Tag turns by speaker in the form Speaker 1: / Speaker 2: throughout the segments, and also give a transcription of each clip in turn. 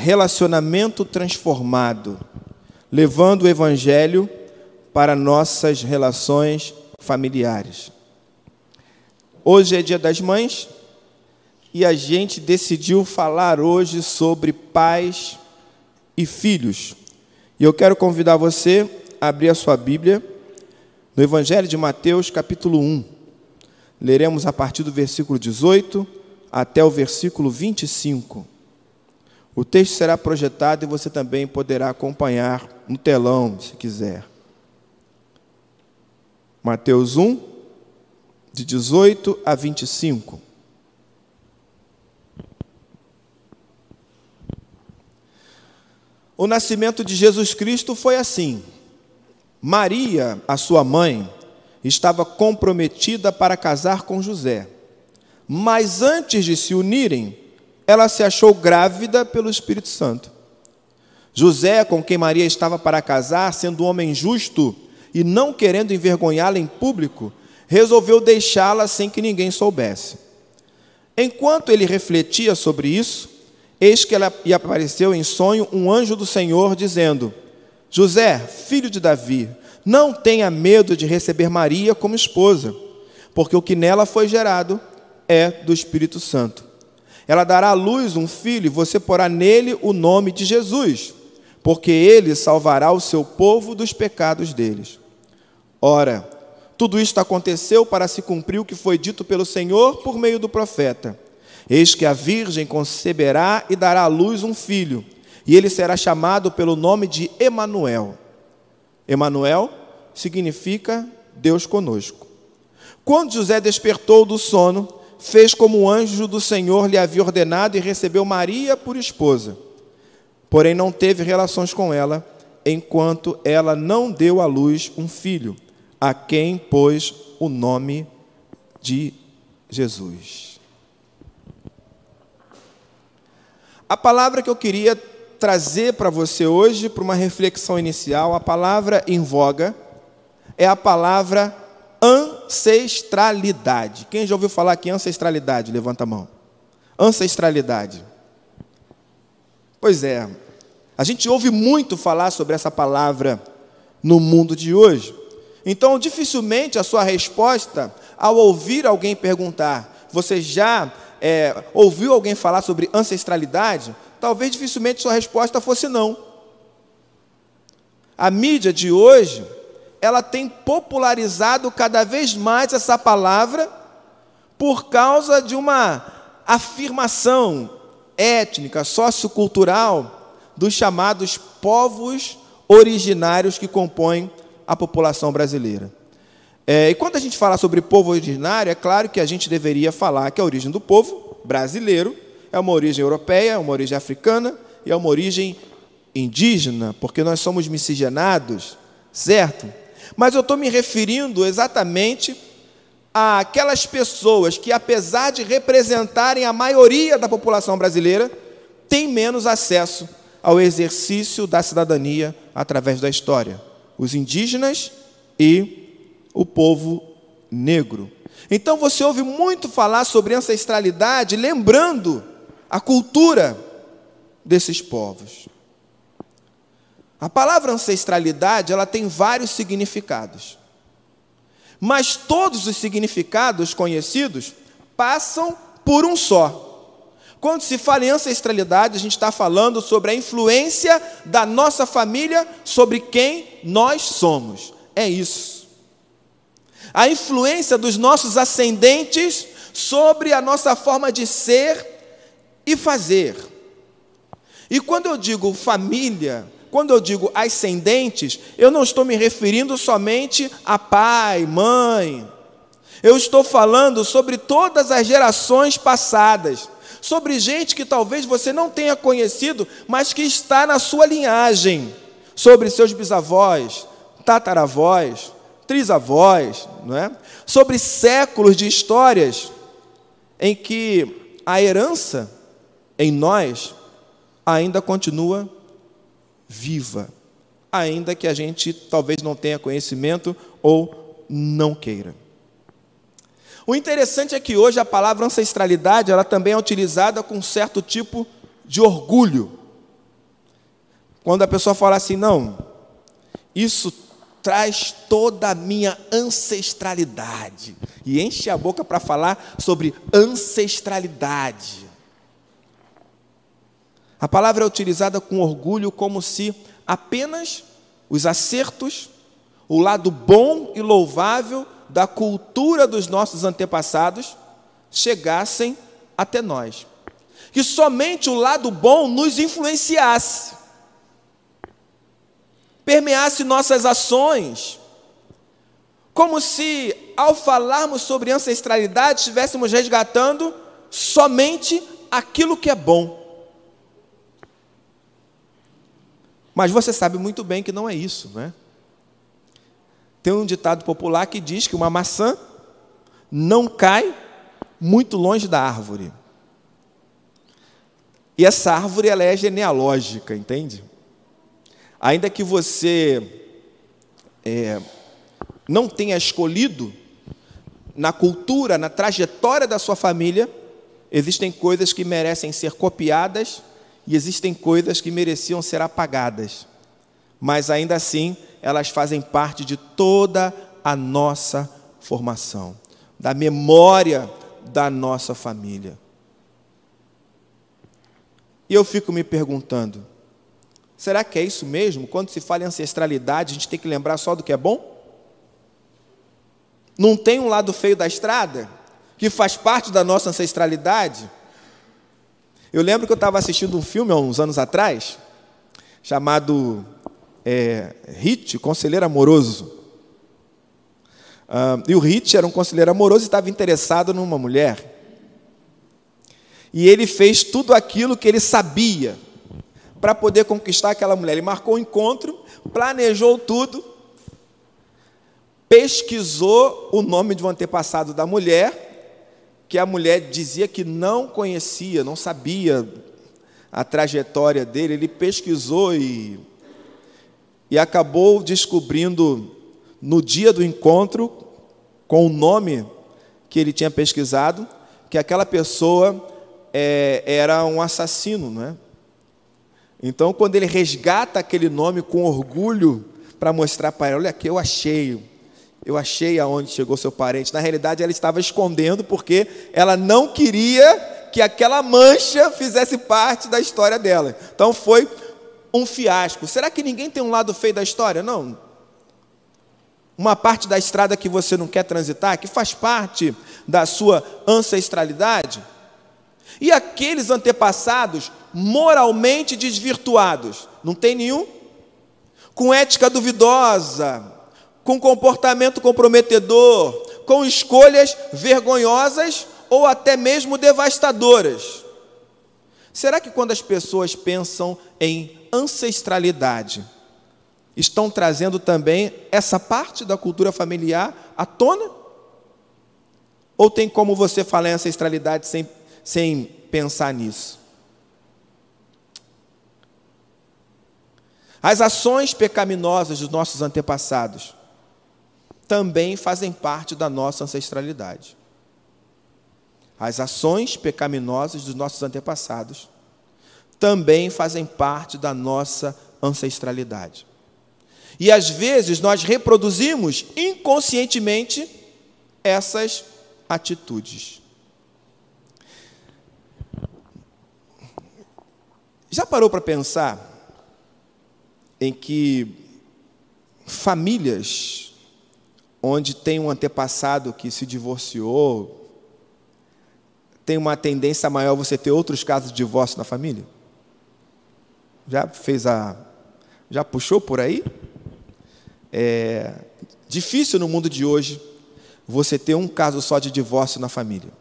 Speaker 1: relacionamento transformado, levando o Evangelho para nossas relações familiares. Hoje é Dia das Mães e a gente decidiu falar hoje sobre pais e filhos. E eu quero convidar você a abrir a sua Bíblia no Evangelho de Mateus, capítulo 1. Leremos a partir do versículo 18 até o versículo 25. O texto será projetado e você também poderá acompanhar no telão, se quiser. Mateus 1, de 18 a 25. O nascimento de Jesus Cristo foi assim. Maria, a sua mãe, estava comprometida para casar com José. Mas antes de se unirem, ela se achou grávida pelo Espírito Santo. José, com quem Maria estava para casar, sendo um homem justo e não querendo envergonhá-la em público, resolveu deixá-la sem que ninguém soubesse. Enquanto ele refletia sobre isso, eis que lhe apareceu em sonho um anjo do Senhor, dizendo: José, filho de Davi, não tenha medo de receber Maria como esposa, porque o que nela foi gerado é do Espírito Santo. Ela dará à luz um filho, e você porá nele o nome de Jesus, porque ele salvará o seu povo dos pecados deles. Ora, tudo isto aconteceu para se cumprir o que foi dito pelo Senhor por meio do profeta. Eis que a virgem conceberá e dará à luz um filho e ele será chamado pelo nome de Emanuel. Emanuel significa Deus conosco. Quando José despertou do sono, fez como o anjo do Senhor lhe havia ordenado e recebeu Maria por esposa. Porém não teve relações com ela, enquanto ela não deu à luz um filho, a quem pôs o nome de Jesus. A palavra que eu queria trazer para você hoje, para uma reflexão inicial, a palavra em voga é a palavra ancestralidade. Quem já ouviu falar aqui ancestralidade? Levanta a mão. Ancestralidade. Pois é, a gente ouve muito falar sobre essa palavra no mundo de hoje. Então, dificilmente a sua resposta, ao ouvir alguém perguntar, você já é, ouviu alguém falar sobre ancestralidade? talvez dificilmente sua resposta fosse não. A mídia de hoje, ela tem popularizado cada vez mais essa palavra por causa de uma afirmação étnica, sociocultural dos chamados povos originários que compõem a população brasileira. É, e quando a gente fala sobre povo originário, é claro que a gente deveria falar que a origem do povo brasileiro é uma origem europeia, uma origem africana e é uma origem indígena, porque nós somos miscigenados, certo? Mas eu estou me referindo exatamente àquelas pessoas que, apesar de representarem a maioria da população brasileira, têm menos acesso ao exercício da cidadania através da história. Os indígenas e o povo negro. Então você ouve muito falar sobre ancestralidade, lembrando a cultura desses povos. A palavra ancestralidade, ela tem vários significados. Mas todos os significados conhecidos passam por um só. Quando se fala em ancestralidade, a gente está falando sobre a influência da nossa família sobre quem nós somos. É isso. A influência dos nossos ascendentes sobre a nossa forma de ser e fazer. E quando eu digo família, quando eu digo ascendentes, eu não estou me referindo somente a pai, mãe. Eu estou falando sobre todas as gerações passadas, sobre gente que talvez você não tenha conhecido, mas que está na sua linhagem, sobre seus bisavós, tataravós, trisavós, não é? Sobre séculos de histórias em que a herança em nós ainda continua viva, ainda que a gente talvez não tenha conhecimento ou não queira. O interessante é que hoje a palavra ancestralidade ela também é utilizada com certo tipo de orgulho. Quando a pessoa fala assim, não, isso traz toda a minha ancestralidade. E enche a boca para falar sobre ancestralidade. A palavra é utilizada com orgulho como se apenas os acertos, o lado bom e louvável da cultura dos nossos antepassados chegassem até nós. Que somente o lado bom nos influenciasse permeasse nossas ações, como se, ao falarmos sobre ancestralidade, estivéssemos resgatando somente aquilo que é bom. Mas você sabe muito bem que não é isso, né? Tem um ditado popular que diz que uma maçã não cai muito longe da árvore. E essa árvore ela é genealógica, entende? ainda que você é, não tenha escolhido, na cultura, na trajetória da sua família, existem coisas que merecem ser copiadas e existem coisas que mereciam ser apagadas. Mas ainda assim, elas fazem parte de toda a nossa formação, da memória da nossa família. E eu fico me perguntando: Será que é isso mesmo? Quando se fala em ancestralidade, a gente tem que lembrar só do que é bom? Não tem um lado feio da estrada, que faz parte da nossa ancestralidade? Eu lembro que eu estava assistindo um filme há uns anos atrás, chamado é, Hit, Conselheiro Amoroso. E o Hit era um conselheiro amoroso e estava interessado numa mulher. E ele fez tudo aquilo que ele sabia para poder conquistar aquela mulher. Ele marcou o um encontro, planejou tudo, pesquisou o nome de um antepassado da mulher, que a mulher dizia que não conhecia, não sabia a trajetória dele. Ele pesquisou e, e acabou descobrindo no dia do encontro, com o nome que ele tinha pesquisado, que aquela pessoa é, era um assassino, não é? Então, quando ele resgata aquele nome com orgulho para mostrar para ela, olha aqui, eu achei, eu achei aonde chegou seu parente. Na realidade, ela estava escondendo porque ela não queria que aquela mancha fizesse parte da história dela. Então, foi um fiasco. Será que ninguém tem um lado feio da história? Não. Uma parte da estrada que você não quer transitar, que faz parte da sua ancestralidade. E aqueles antepassados moralmente desvirtuados, não tem nenhum? Com ética duvidosa, com comportamento comprometedor, com escolhas vergonhosas ou até mesmo devastadoras. Será que quando as pessoas pensam em ancestralidade, estão trazendo também essa parte da cultura familiar à tona? Ou tem como você falar em ancestralidade sem sem pensar nisso. As ações pecaminosas dos nossos antepassados também fazem parte da nossa ancestralidade. As ações pecaminosas dos nossos antepassados também fazem parte da nossa ancestralidade. E às vezes nós reproduzimos inconscientemente essas atitudes. Já parou para pensar em que famílias onde tem um antepassado que se divorciou, tem uma tendência maior você ter outros casos de divórcio na família? Já fez a. Já puxou por aí? É difícil no mundo de hoje você ter um caso só de divórcio na família.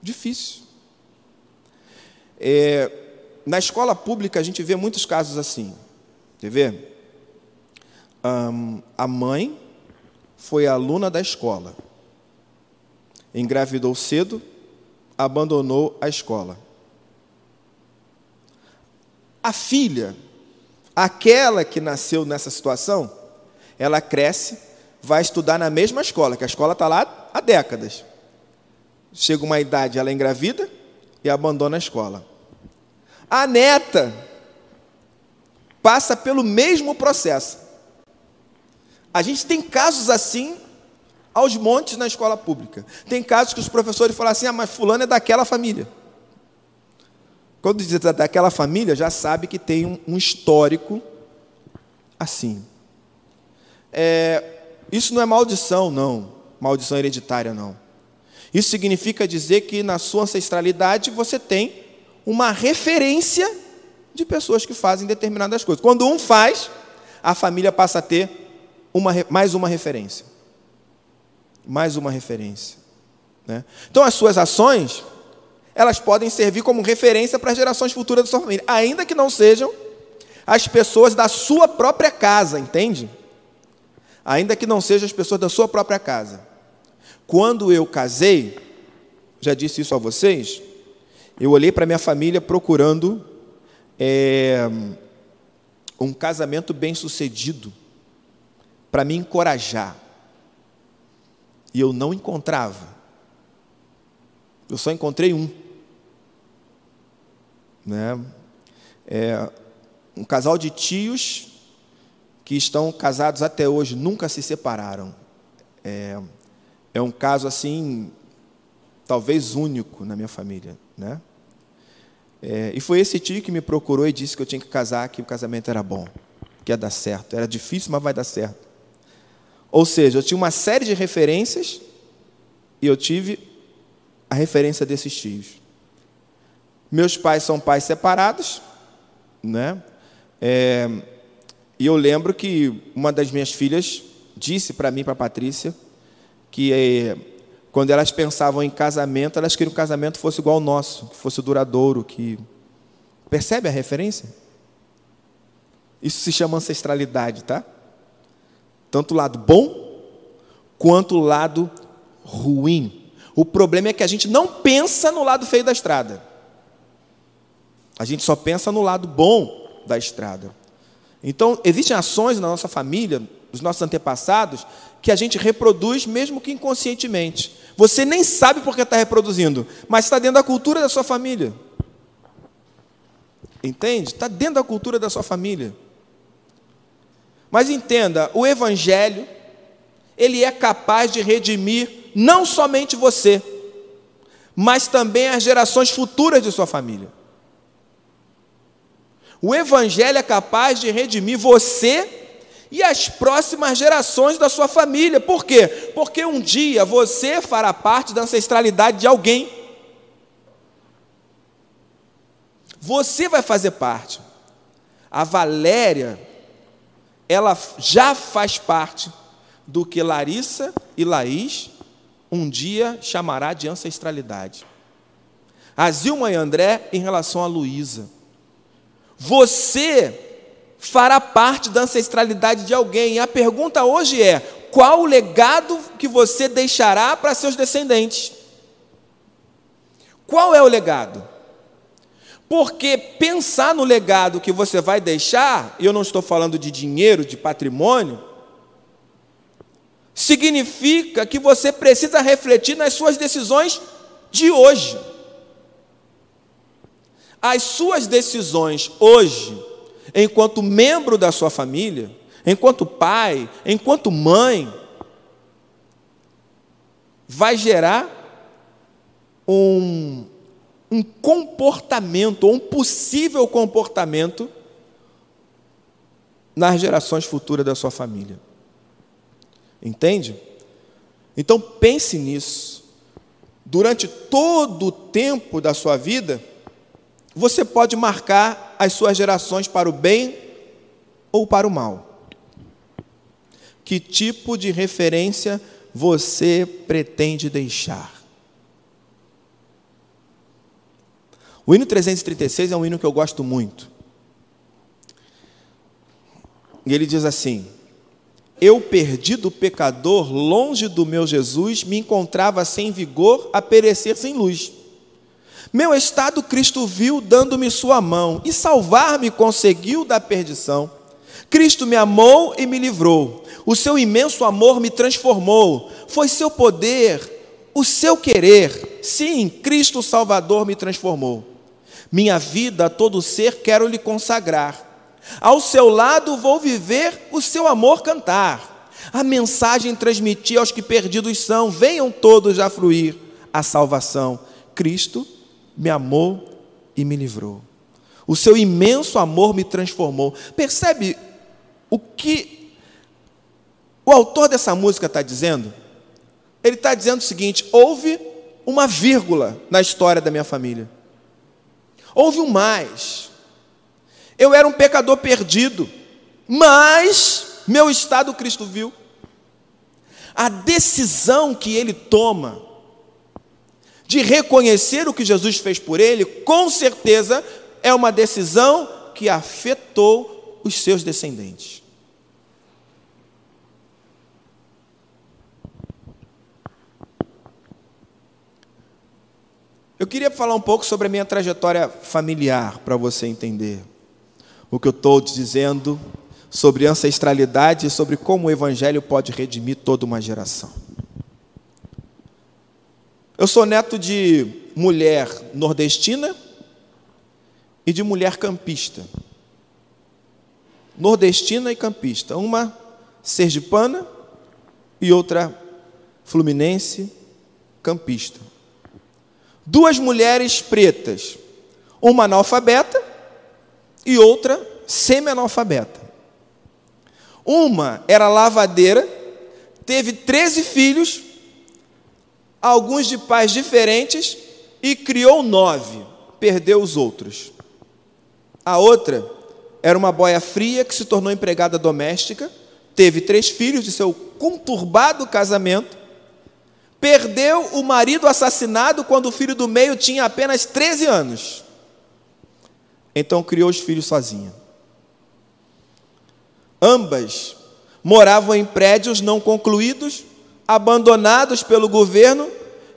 Speaker 1: Difícil. É, na escola pública a gente vê muitos casos assim. Quer ver? Um, a mãe foi aluna da escola, engravidou cedo, abandonou a escola. A filha, aquela que nasceu nessa situação, ela cresce, vai estudar na mesma escola, que a escola está lá há décadas. Chega uma idade, ela engravida e abandona a escola. A neta passa pelo mesmo processo. A gente tem casos assim aos montes na escola pública. Tem casos que os professores falam assim: ah, mas fulano é daquela família. Quando diz daquela família, já sabe que tem um, um histórico assim. É, isso não é maldição, não. Maldição hereditária, não. Isso significa dizer que na sua ancestralidade você tem uma referência de pessoas que fazem determinadas coisas. Quando um faz, a família passa a ter uma, mais uma referência. Mais uma referência. Né? Então, as suas ações, elas podem servir como referência para as gerações futuras da sua família, ainda que não sejam as pessoas da sua própria casa, entende? Ainda que não sejam as pessoas da sua própria casa. Quando eu casei, já disse isso a vocês, eu olhei para minha família procurando é, um casamento bem sucedido para me encorajar. E eu não encontrava. Eu só encontrei um. Né? É, um casal de tios que estão casados até hoje, nunca se separaram. É, é um caso assim, talvez único na minha família. Né? É, e foi esse tio que me procurou e disse que eu tinha que casar, que o casamento era bom, que ia dar certo. Era difícil, mas vai dar certo. Ou seja, eu tinha uma série de referências e eu tive a referência desses tios. Meus pais são pais separados, né? É, e eu lembro que uma das minhas filhas disse para mim, para Patrícia, que é, quando elas pensavam em casamento, elas queriam que o casamento fosse igual ao nosso, que fosse duradouro, que percebe a referência? Isso se chama ancestralidade, tá? Tanto o lado bom quanto o lado ruim. O problema é que a gente não pensa no lado feio da estrada. A gente só pensa no lado bom da estrada. Então, existem ações na nossa família, dos nossos antepassados, que a gente reproduz mesmo que inconscientemente. Você nem sabe porque está reproduzindo, mas está dentro da cultura da sua família. Entende? Está dentro da cultura da sua família. Mas entenda, o Evangelho, ele é capaz de redimir não somente você, mas também as gerações futuras de sua família. O Evangelho é capaz de redimir você e as próximas gerações da sua família. Por quê? Porque um dia você fará parte da ancestralidade de alguém. Você vai fazer parte. A Valéria, ela já faz parte do que Larissa e Laís um dia chamará de ancestralidade. A Zilma e André em relação a Luísa. Você fará parte da ancestralidade de alguém. E a pergunta hoje é: qual o legado que você deixará para seus descendentes? Qual é o legado? Porque pensar no legado que você vai deixar, e eu não estou falando de dinheiro, de patrimônio, significa que você precisa refletir nas suas decisões de hoje. As suas decisões hoje enquanto membro da sua família, enquanto pai, enquanto mãe, vai gerar um, um comportamento, ou um possível comportamento nas gerações futuras da sua família. Entende? Então pense nisso. Durante todo o tempo da sua vida, você pode marcar as suas gerações para o bem ou para o mal. Que tipo de referência você pretende deixar? O hino 336 é um hino que eu gosto muito. E ele diz assim: Eu, perdido pecador, longe do meu Jesus, me encontrava sem vigor, a perecer sem luz. Meu estado Cristo viu dando-me sua mão e salvar-me conseguiu da perdição. Cristo me amou e me livrou. O seu imenso amor me transformou. Foi seu poder, o seu querer. Sim, Cristo Salvador me transformou. Minha vida, todo ser, quero lhe consagrar. Ao seu lado vou viver o seu amor cantar. A mensagem transmitir aos que perdidos são: venham todos a fruir a salvação. Cristo me amou e me livrou. O seu imenso amor me transformou. Percebe o que o autor dessa música está dizendo? Ele está dizendo o seguinte: houve uma vírgula na história da minha família. Houve um mais. Eu era um pecador perdido, mas meu estado Cristo viu. A decisão que ele toma de reconhecer o que Jesus fez por ele, com certeza é uma decisão que afetou os seus descendentes. Eu queria falar um pouco sobre a minha trajetória familiar, para você entender o que eu estou dizendo sobre ancestralidade e sobre como o Evangelho pode redimir toda uma geração. Eu sou neto de mulher nordestina e de mulher campista. Nordestina e campista. Uma sergipana e outra fluminense campista duas mulheres pretas, uma analfabeta e outra semi-analfabeta. Uma era lavadeira, teve 13 filhos, alguns de pais diferentes, e criou nove, perdeu os outros. A outra era uma boia fria que se tornou empregada doméstica, teve três filhos de seu conturbado casamento, perdeu o marido assassinado quando o filho do meio tinha apenas 13 anos. Então criou os filhos sozinha. Ambas moravam em prédios não concluídos, abandonados pelo governo,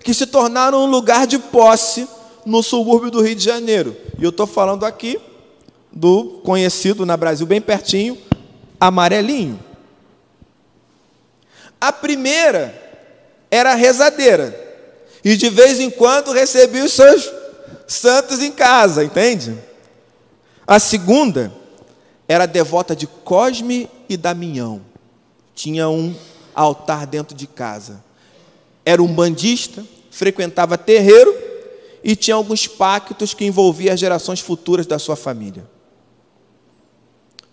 Speaker 1: que se tornaram um lugar de posse no subúrbio do Rio de Janeiro. E eu estou falando aqui do conhecido na Brasil, bem pertinho, Amarelinho. A primeira era rezadeira. E de vez em quando recebia os seus santos em casa, entende? A segunda era devota de Cosme e Damião. Tinha um altar dentro de casa. Era um bandista, frequentava terreiro e tinha alguns pactos que envolviam as gerações futuras da sua família.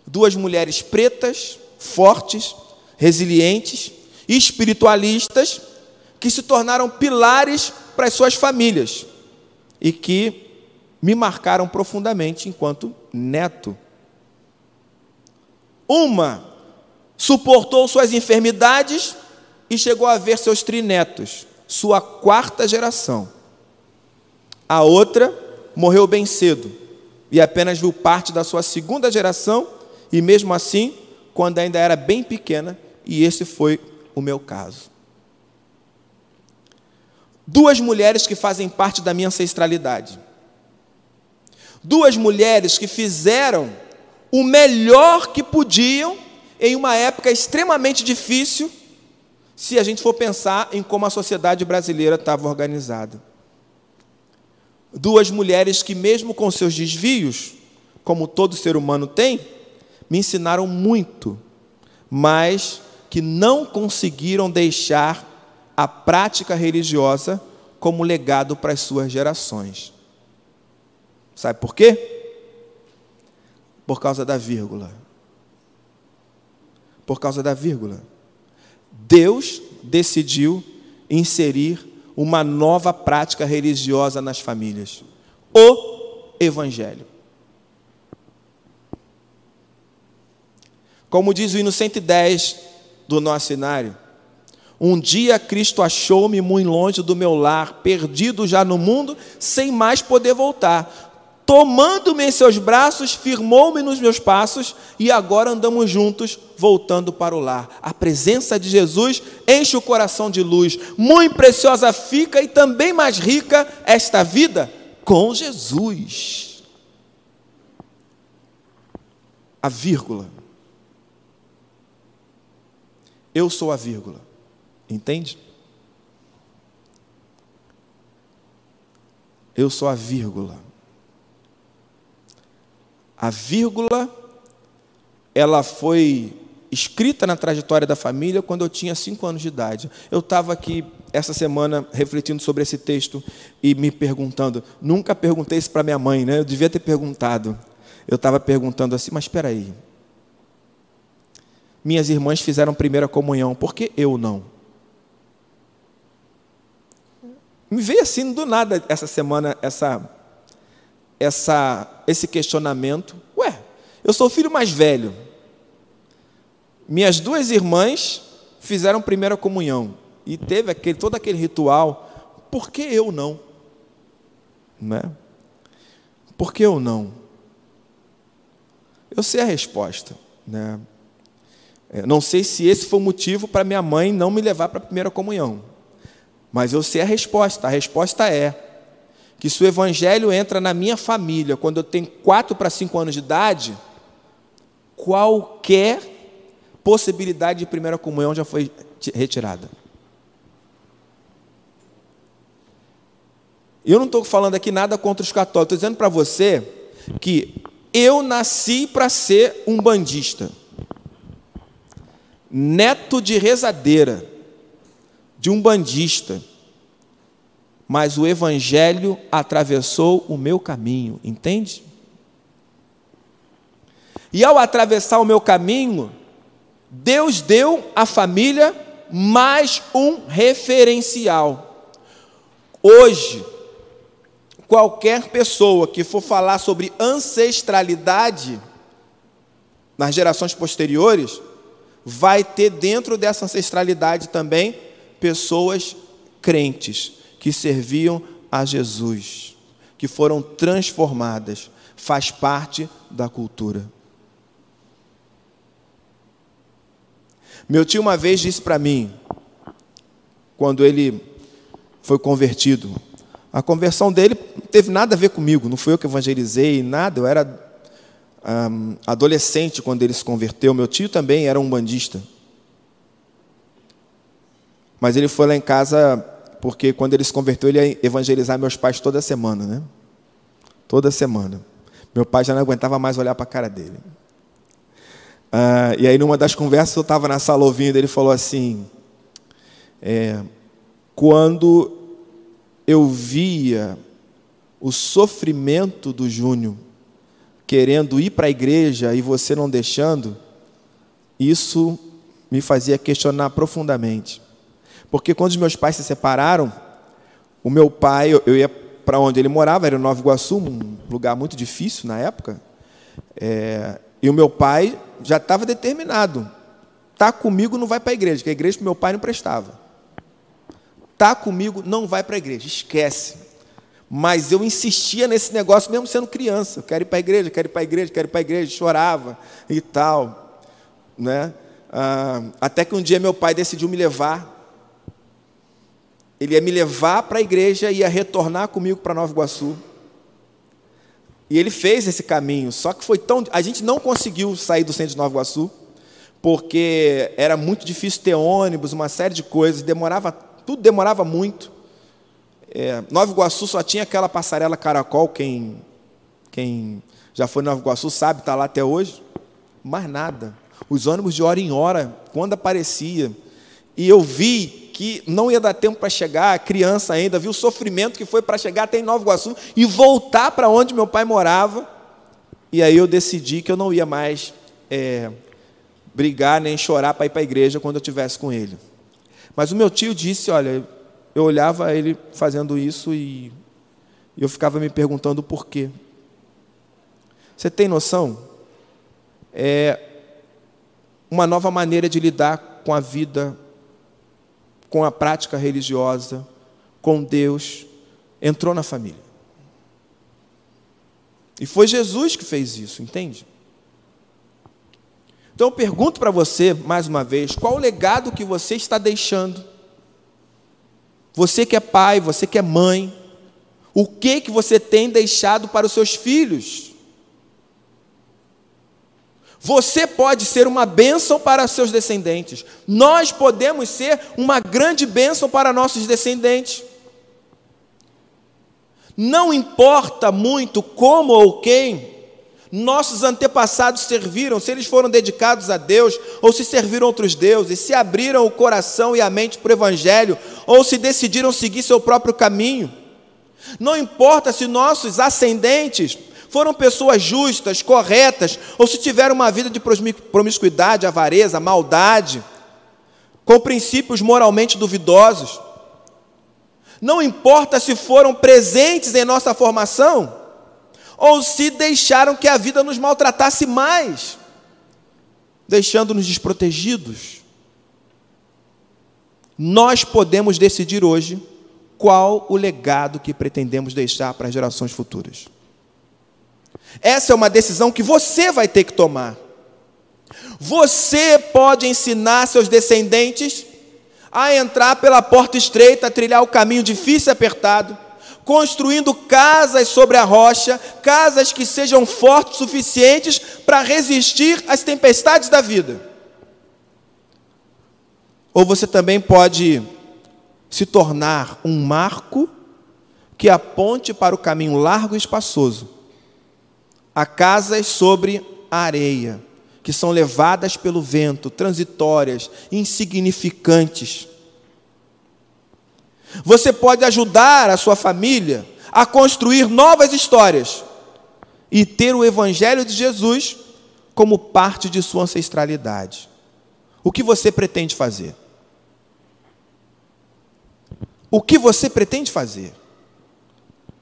Speaker 1: Duas mulheres pretas, fortes, resilientes, espiritualistas, que se tornaram pilares para as suas famílias e que me marcaram profundamente enquanto neto. Uma suportou suas enfermidades e chegou a ver seus trinetos, sua quarta geração. A outra morreu bem cedo e apenas viu parte da sua segunda geração, e mesmo assim, quando ainda era bem pequena, e esse foi o meu caso duas mulheres que fazem parte da minha ancestralidade. Duas mulheres que fizeram o melhor que podiam em uma época extremamente difícil, se a gente for pensar em como a sociedade brasileira estava organizada. Duas mulheres que, mesmo com seus desvios, como todo ser humano tem, me ensinaram muito, mas que não conseguiram deixar a prática religiosa como legado para as suas gerações. Sabe por quê? Por causa da vírgula. Por causa da vírgula. Deus decidiu inserir uma nova prática religiosa nas famílias: o Evangelho. Como diz o hino 110 do nosso cenário, um dia Cristo achou-me muito longe do meu lar, perdido já no mundo, sem mais poder voltar. Tomando-me em seus braços, firmou-me nos meus passos e agora andamos juntos, voltando para o lar. A presença de Jesus enche o coração de luz. Muito preciosa fica e também mais rica esta vida com Jesus. A vírgula. Eu sou a vírgula. Entende? Eu sou a vírgula. A vírgula ela foi escrita na trajetória da família quando eu tinha cinco anos de idade. Eu estava aqui essa semana refletindo sobre esse texto e me perguntando. Nunca perguntei isso para minha mãe, né? Eu devia ter perguntado. Eu estava perguntando assim, mas espera aí. Minhas irmãs fizeram primeira comunhão, por que eu não? Me veio assim do nada essa semana essa, essa, esse questionamento. Ué, eu sou o filho mais velho. Minhas duas irmãs fizeram primeira comunhão e teve aquele, todo aquele ritual. Por que eu não? Né? Por que eu não? Eu sei a resposta. Né? É, não sei se esse foi o motivo para minha mãe não me levar para a primeira comunhão. Mas eu sei a resposta. A resposta é que se o evangelho entra na minha família quando eu tenho 4 para 5 anos de idade, qualquer possibilidade de primeira comunhão já foi retirada. Eu não estou falando aqui nada contra os católicos, estou dizendo para você que eu nasci para ser um bandista, neto de rezadeira, de um bandista, mas o Evangelho atravessou o meu caminho, entende? E ao atravessar o meu caminho, Deus deu à família mais um referencial. Hoje, qualquer pessoa que for falar sobre ancestralidade nas gerações posteriores, vai ter dentro dessa ancestralidade também pessoas crentes que serviam a Jesus, que foram transformadas, faz parte da cultura. Meu tio uma vez disse para mim, quando ele foi convertido, a conversão dele não teve nada a ver comigo, não fui eu que evangelizei, nada, eu era um, adolescente quando ele se converteu. Meu tio também era um bandista. Mas ele foi lá em casa porque quando ele se converteu, ele ia evangelizar meus pais toda semana, né? Toda semana. Meu pai já não aguentava mais olhar para a cara dele. Ah, e aí, numa das conversas, eu estava na sala ouvindo, ele falou assim: é, quando eu via o sofrimento do Júnior querendo ir para a igreja e você não deixando, isso me fazia questionar profundamente. Porque quando os meus pais se separaram, o meu pai, eu ia para onde ele morava, era em Nova Iguaçu, um lugar muito difícil na época, é, e o meu pai já estava determinado. Tá comigo, não vai para a igreja, porque a igreja para meu pai não prestava. Tá comigo, não vai para a igreja, esquece. Mas eu insistia nesse negócio mesmo sendo criança. Eu quero ir para a igreja, quero ir para a igreja, quero ir para a igreja, chorava e tal, né? Ah, até que um dia meu pai decidiu me levar. Ele ia me levar para a igreja e ia retornar comigo para Nova Iguaçu. E ele fez esse caminho, só que foi tão. A gente não conseguiu sair do centro de Nova Iguaçu, porque era muito difícil ter ônibus, uma série de coisas, demorava, tudo demorava muito. É, Nova Iguaçu só tinha aquela passarela caracol, quem, quem já foi em Nova Iguaçu sabe, está lá até hoje. Mais nada. Os ônibus de hora em hora, quando aparecia. E eu vi que não ia dar tempo para chegar, criança ainda, viu o sofrimento que foi para chegar até em Nova Iguaçu e voltar para onde meu pai morava. E aí eu decidi que eu não ia mais é, brigar nem chorar para ir para a igreja quando eu estivesse com ele. Mas o meu tio disse: Olha, eu olhava ele fazendo isso e eu ficava me perguntando por quê. Você tem noção? É uma nova maneira de lidar com a vida com a prática religiosa, com Deus, entrou na família. E foi Jesus que fez isso, entende? Então eu pergunto para você, mais uma vez, qual o legado que você está deixando? Você que é pai, você que é mãe, o que que você tem deixado para os seus filhos? Você pode ser uma bênção para seus descendentes. Nós podemos ser uma grande bênção para nossos descendentes. Não importa muito como ou quem, nossos antepassados serviram, se eles foram dedicados a Deus, ou se serviram outros deuses, se abriram o coração e a mente para o Evangelho, ou se decidiram seguir seu próprio caminho. Não importa se nossos ascendentes foram pessoas justas, corretas, ou se tiveram uma vida de promiscuidade, avareza, maldade, com princípios moralmente duvidosos. Não importa se foram presentes em nossa formação, ou se deixaram que a vida nos maltratasse mais, deixando-nos desprotegidos. Nós podemos decidir hoje qual o legado que pretendemos deixar para as gerações futuras. Essa é uma decisão que você vai ter que tomar. Você pode ensinar seus descendentes a entrar pela porta estreita, a trilhar o caminho difícil e apertado construindo casas sobre a rocha, casas que sejam fortes suficientes para resistir às tempestades da vida. Ou você também pode se tornar um marco que aponte para o caminho largo e espaçoso, a casas sobre a areia, que são levadas pelo vento, transitórias, insignificantes você pode ajudar a sua família a construir novas histórias e ter o Evangelho de Jesus como parte de sua ancestralidade. O que você pretende fazer? O que você pretende fazer?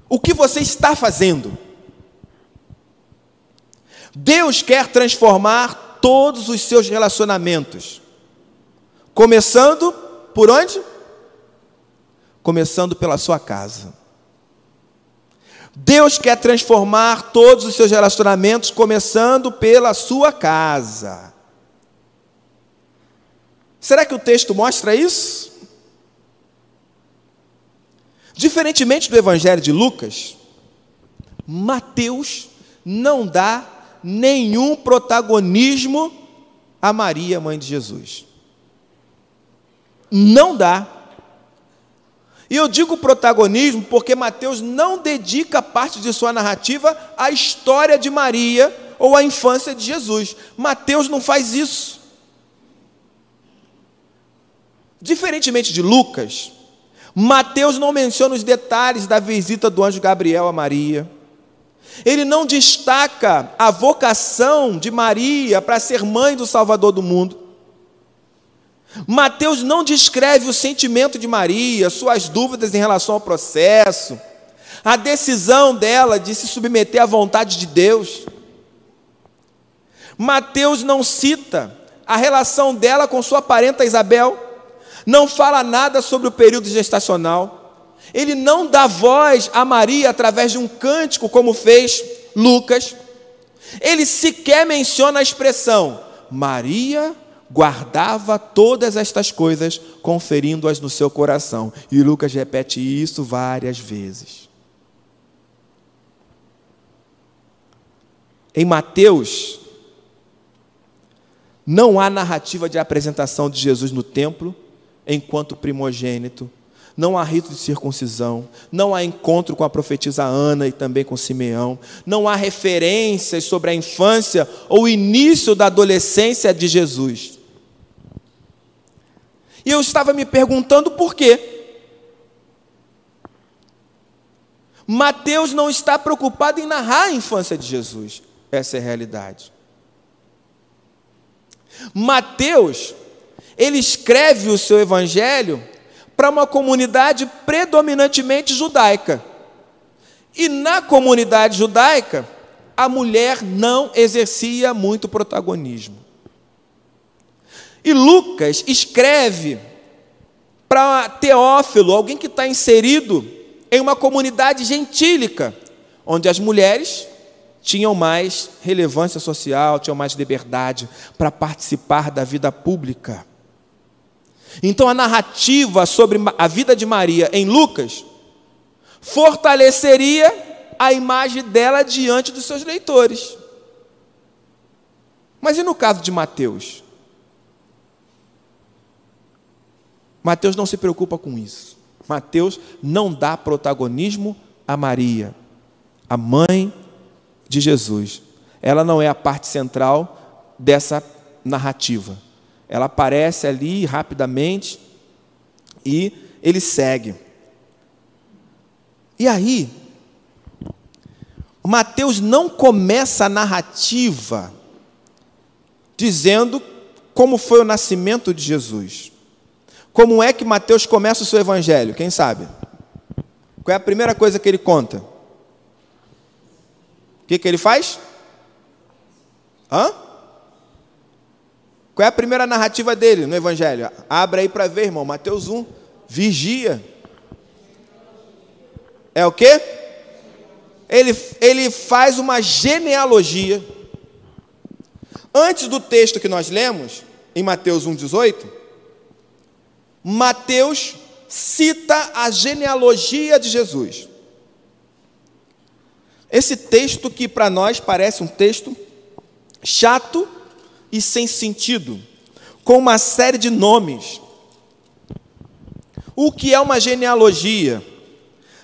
Speaker 1: O que você está fazendo? Deus quer transformar todos os seus relacionamentos, começando por onde? começando pela sua casa. Deus quer transformar todos os seus relacionamentos, começando pela sua casa. Será que o texto mostra isso? Diferentemente do Evangelho de Lucas, Mateus não dá nenhum protagonismo a Maria, mãe de Jesus. Não dá. E eu digo protagonismo porque Mateus não dedica parte de sua narrativa à história de Maria ou à infância de Jesus. Mateus não faz isso. Diferentemente de Lucas, Mateus não menciona os detalhes da visita do anjo Gabriel a Maria. Ele não destaca a vocação de Maria para ser mãe do Salvador do mundo. Mateus não descreve o sentimento de Maria, suas dúvidas em relação ao processo, a decisão dela de se submeter à vontade de Deus. Mateus não cita a relação dela com sua parenta Isabel, não fala nada sobre o período gestacional, ele não dá voz a Maria através de um cântico, como fez Lucas, ele sequer menciona a expressão Maria guardava todas estas coisas, conferindo-as no seu coração. E Lucas repete isso várias vezes. Em Mateus, não há narrativa de apresentação de Jesus no templo enquanto primogênito, não há rito de circuncisão, não há encontro com a profetisa Ana e também com Simeão, não há referências sobre a infância ou início da adolescência de Jesus. E eu estava me perguntando por quê. Mateus não está preocupado em narrar a infância de Jesus. Essa é a realidade. Mateus, ele escreve o seu evangelho para uma comunidade predominantemente judaica. E na comunidade judaica, a mulher não exercia muito protagonismo. E Lucas escreve para Teófilo, alguém que está inserido em uma comunidade gentílica, onde as mulheres tinham mais relevância social, tinham mais liberdade para participar da vida pública. Então a narrativa sobre a vida de Maria em Lucas fortaleceria a imagem dela diante dos seus leitores. Mas e no caso de Mateus? Mateus não se preocupa com isso. Mateus não dá protagonismo a Maria, a mãe de Jesus. ela não é a parte central dessa narrativa. Ela aparece ali rapidamente e ele segue. E aí, Mateus não começa a narrativa dizendo como foi o nascimento de Jesus. Como é que Mateus começa o seu evangelho? Quem sabe? Qual é a primeira coisa que ele conta? O que, que ele faz? Hã? Qual é a primeira narrativa dele no evangelho? Abra aí para ver, irmão. Mateus 1. Vigia. É o quê? Ele, ele faz uma genealogia. Antes do texto que nós lemos, em Mateus 1,18, Mateus cita a genealogia de Jesus. Esse texto que para nós parece um texto chato e sem sentido, com uma série de nomes. O que é uma genealogia?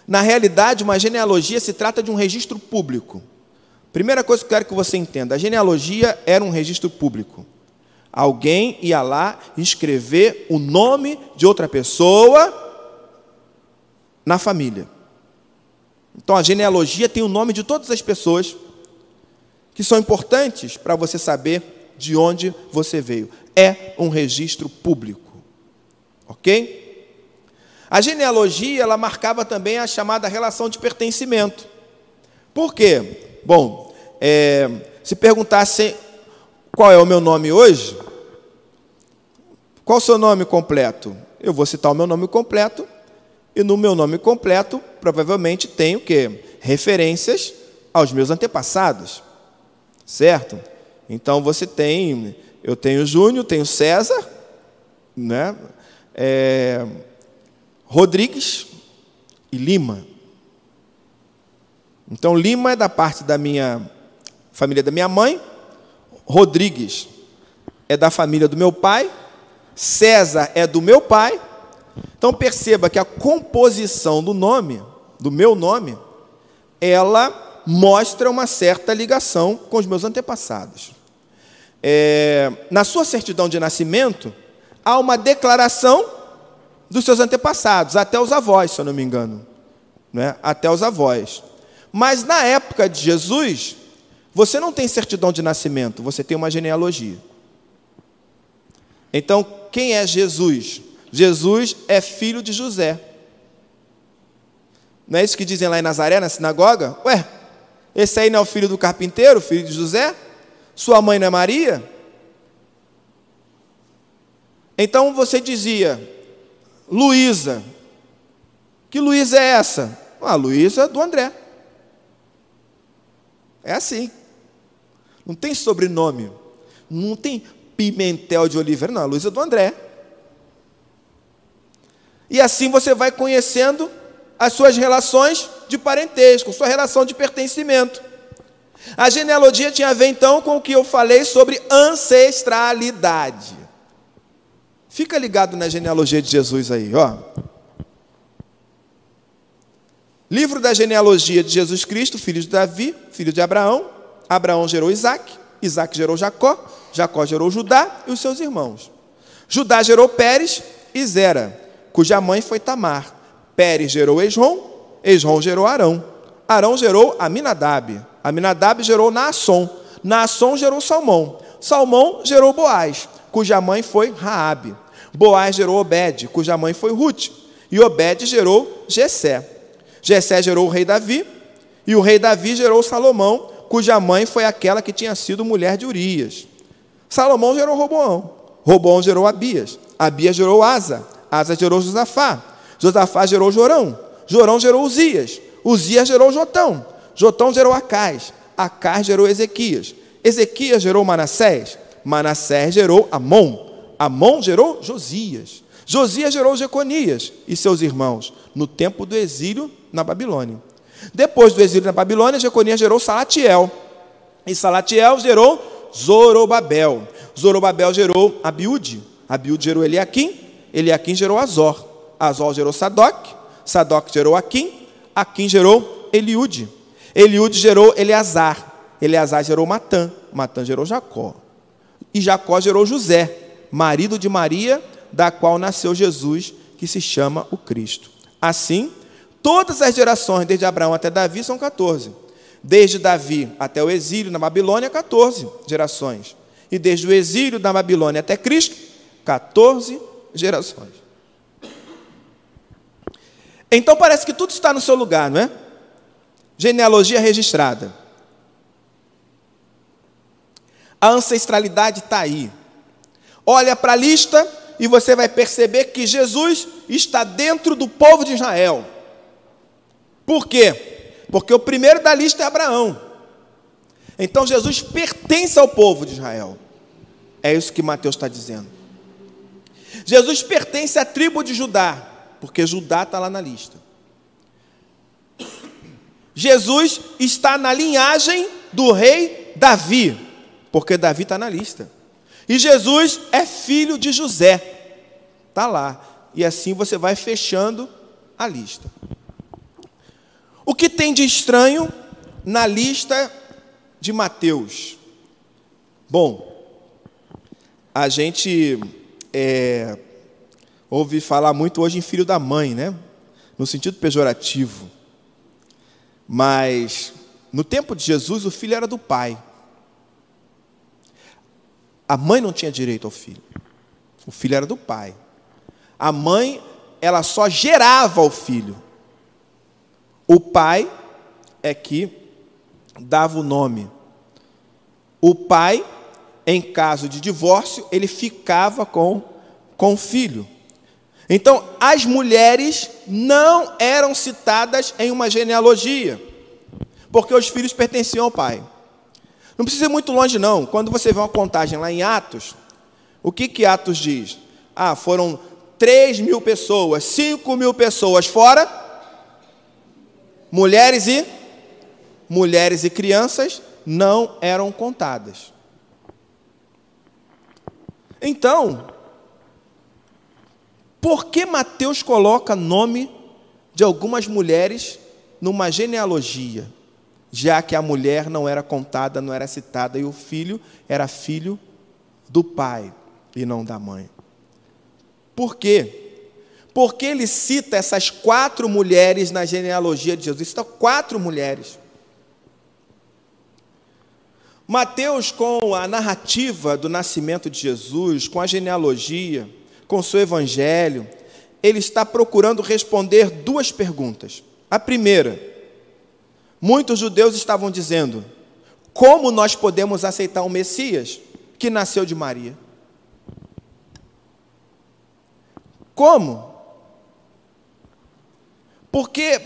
Speaker 1: Na realidade, uma genealogia se trata de um registro público. Primeira coisa que eu quero que você entenda: a genealogia era um registro público. Alguém ia lá escrever o nome de outra pessoa na família. Então a genealogia tem o nome de todas as pessoas que são importantes para você saber de onde você veio. É um registro público. OK? A genealogia ela marcava também a chamada relação de pertencimento. Por quê? Bom, é, se perguntasse qual é o meu nome hoje? Qual o seu nome completo? Eu vou citar o meu nome completo, e no meu nome completo, provavelmente tem o quê? Referências aos meus antepassados. Certo? Então você tem, eu tenho Júnior, tenho César, né? É, Rodrigues e Lima. Então Lima é da parte da minha família da minha mãe, Rodrigues é da família do meu pai, César é do meu pai. Então perceba que a composição do nome, do meu nome, ela mostra uma certa ligação com os meus antepassados. É, na sua certidão de nascimento, há uma declaração dos seus antepassados, até os avós, se eu não me engano. Né? Até os avós. Mas na época de Jesus, você não tem certidão de nascimento, você tem uma genealogia. Então, quem é Jesus? Jesus é filho de José. Não é isso que dizem lá em Nazaré, na sinagoga? Ué, esse aí não é o filho do carpinteiro, filho de José? Sua mãe não é Maria? Então você dizia, Luísa. Que Luísa é essa? Ah, Luísa do André. É assim. Não tem sobrenome. Não tem Pimentel de Oliveira, não, a Luísa do André. E assim você vai conhecendo as suas relações de parentesco, sua relação de pertencimento. A genealogia tinha a ver então com o que eu falei sobre ancestralidade. Fica ligado na genealogia de Jesus aí, ó. Livro da genealogia de Jesus Cristo, filho de Davi, filho de Abraão, Abraão gerou Isaac, Isaac gerou Jacó, Jacó gerou Judá e os seus irmãos. Judá gerou Pérez e Zera, cuja mãe foi Tamar. Pérez gerou Esrom, Esrom gerou Arão. Arão gerou Aminadab. Aminadab gerou Naasson. Naasson gerou Salmão. Salmão gerou Boaz, cuja mãe foi Raabe. Boaz gerou Obed, cuja mãe foi Ruth. E Obed gerou Jessé. Jessé gerou o rei Davi, e o rei Davi gerou Salomão, cuja mãe foi aquela que tinha sido mulher de Urias. Salomão gerou Roboão, Roboão gerou Abias, Abias gerou Asa, Asa gerou Josafá, Josafá gerou Jorão, Jorão gerou Uzias, Uzias gerou Jotão, Jotão gerou Acais, Acais gerou Ezequias, Ezequias gerou Manassés, Manassés gerou Amon, Amon gerou Josias, Josias gerou Jeconias e seus irmãos, no tempo do exílio na Babilônia. Depois do exílio na Babilônia, Jeconias gerou Salatiel. E Salatiel gerou Zorobabel. Zorobabel gerou Abiúde. Abiúde gerou Eliakim. Eliakim gerou Azor. Azor gerou Sadoc. Sadoc gerou Aquim. Aquim gerou Eliúde. Eliúde gerou Eleazar. Eleazar gerou Matã, Matã gerou Jacó. E Jacó gerou José, marido de Maria, da qual nasceu Jesus, que se chama o Cristo. Assim, todas as gerações, desde Abraão até Davi, são 14. Desde Davi até o exílio na Babilônia, 14 gerações. E desde o exílio da Babilônia até Cristo, 14 gerações. Então parece que tudo está no seu lugar, não é? Genealogia registrada. A ancestralidade está aí. Olha para a lista e você vai perceber que Jesus está dentro do povo de Israel. Por quê? Porque o primeiro da lista é Abraão. Então Jesus pertence ao povo de Israel. É isso que Mateus está dizendo. Jesus pertence à tribo de Judá, porque Judá está lá na lista. Jesus está na linhagem do rei Davi, porque Davi está na lista. E Jesus é filho de José, está lá. E assim você vai fechando a lista. O que tem de estranho na lista de Mateus? Bom, a gente é, ouve falar muito hoje em filho da mãe, né? No sentido pejorativo. Mas no tempo de Jesus, o filho era do pai. A mãe não tinha direito ao filho. O filho era do pai. A mãe, ela só gerava o filho. O pai é que dava o nome. O pai, em caso de divórcio, ele ficava com, com o filho. Então, as mulheres não eram citadas em uma genealogia, porque os filhos pertenciam ao pai. Não precisa ir muito longe, não. Quando você vê uma contagem lá em Atos, o que, que Atos diz? Ah, foram 3 mil pessoas, 5 mil pessoas fora, mulheres e mulheres e crianças não eram contadas. Então, por que Mateus coloca nome de algumas mulheres numa genealogia? Já que a mulher não era contada, não era citada, e o filho era filho do pai e não da mãe. Por quê? Porque ele cita essas quatro mulheres na genealogia de Jesus. Ele cita quatro mulheres. Mateus, com a narrativa do nascimento de Jesus, com a genealogia, com o seu evangelho, ele está procurando responder duas perguntas. A primeira, muitos judeus estavam dizendo: como nós podemos aceitar o Messias que nasceu de Maria? Como? Porque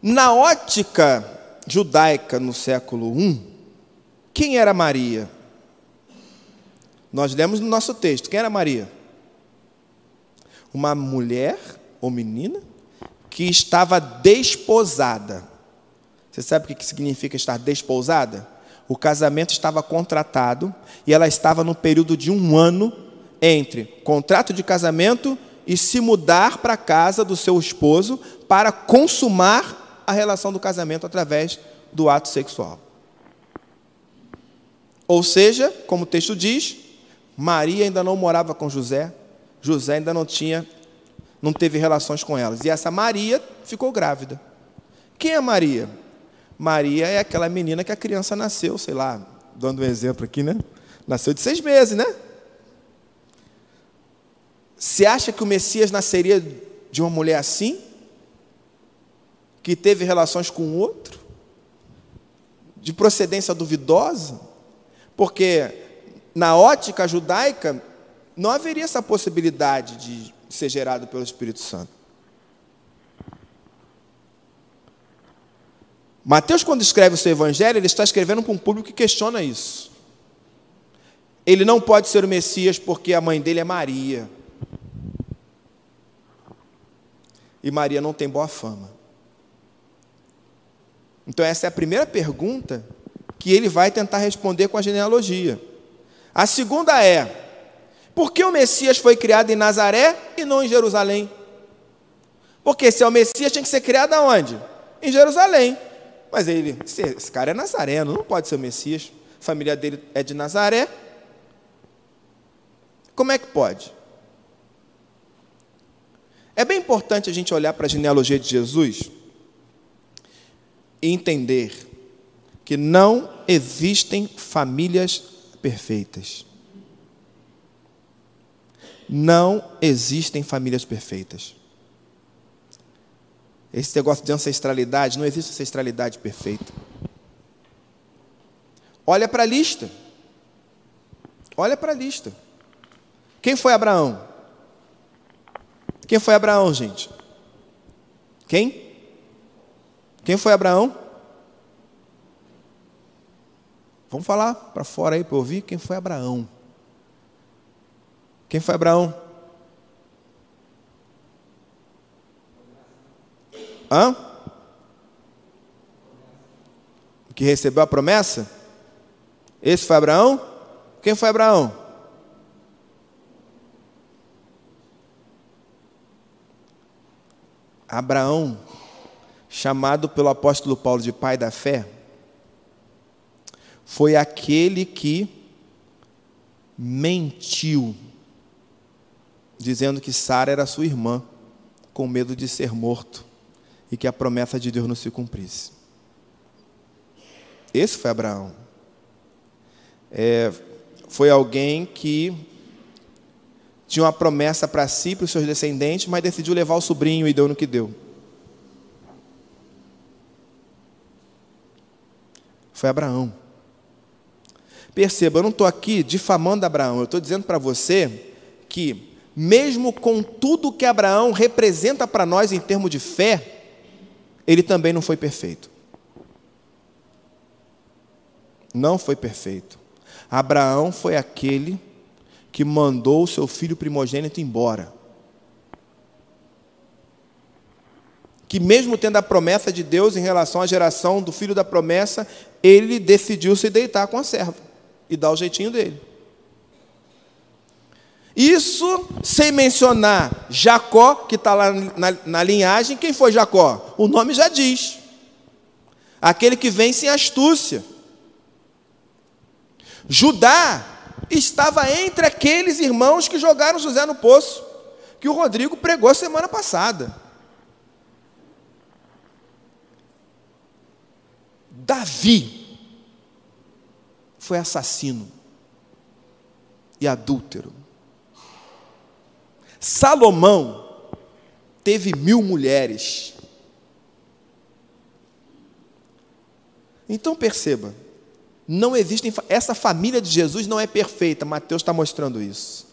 Speaker 1: na ótica judaica no século I, quem era Maria? Nós lemos no nosso texto. Quem era Maria? Uma mulher ou menina que estava desposada. Você sabe o que significa estar desposada? O casamento estava contratado e ela estava no período de um ano entre contrato de casamento e se mudar para a casa do seu esposo para consumar a relação do casamento através do ato sexual. Ou seja, como o texto diz, Maria ainda não morava com José, José ainda não tinha, não teve relações com elas. E essa Maria ficou grávida. Quem é Maria? Maria é aquela menina que a criança nasceu, sei lá, dando um exemplo aqui, né? Nasceu de seis meses, né? Você acha que o Messias nasceria de uma mulher assim? Que teve relações com outro? De procedência duvidosa? Porque na ótica judaica, não haveria essa possibilidade de ser gerado pelo Espírito Santo. Mateus, quando escreve o seu evangelho, ele está escrevendo para um público que questiona isso. Ele não pode ser o Messias porque a mãe dele é Maria. E Maria não tem boa fama. Então, essa é a primeira pergunta que ele vai tentar responder com a genealogia. A segunda é: por que o Messias foi criado em Nazaré e não em Jerusalém? Porque se é o Messias, tinha que ser criado aonde? Em Jerusalém. Mas ele, esse cara é nazareno, não pode ser o Messias. A família dele é de Nazaré. Como é que pode? É bem importante a gente olhar para a genealogia de Jesus e entender que não existem famílias perfeitas. Não existem famílias perfeitas. Esse negócio de ancestralidade, não existe ancestralidade perfeita. Olha para a lista. Olha para a lista. Quem foi Abraão? Quem foi Abraão, gente? Quem? Quem foi Abraão? Vamos falar para fora aí para ouvir quem foi Abraão. Quem foi Abraão? Hã? Que recebeu a promessa? Esse foi Abraão? Quem foi Abraão? Abraão, chamado pelo apóstolo Paulo de pai da fé, foi aquele que mentiu, dizendo que Sara era sua irmã, com medo de ser morto e que a promessa de Deus não se cumprisse. Esse foi Abraão. É, foi alguém que tinha uma promessa para si, para os seus descendentes, mas decidiu levar o sobrinho e deu no que deu. Foi Abraão. Perceba, eu não estou aqui difamando Abraão, eu estou dizendo para você que, mesmo com tudo que Abraão representa para nós em termos de fé, ele também não foi perfeito. Não foi perfeito. Abraão foi aquele que mandou o seu filho primogênito embora. Que, mesmo tendo a promessa de Deus em relação à geração do filho da promessa, ele decidiu se deitar com a serva e dar o jeitinho dele. Isso sem mencionar Jacó, que está lá na, na, linhagem. Quem foi Jacó? O nome já diz. Aquele que vence em astúcia. Judá estava entre aqueles irmãos que jogaram José no poço, que o Rodrigo pregou semana passada. Davi foi assassino e adúltero. Salomão teve mil mulheres. Então perceba, não existem. Essa família de Jesus não é perfeita, Mateus está mostrando isso.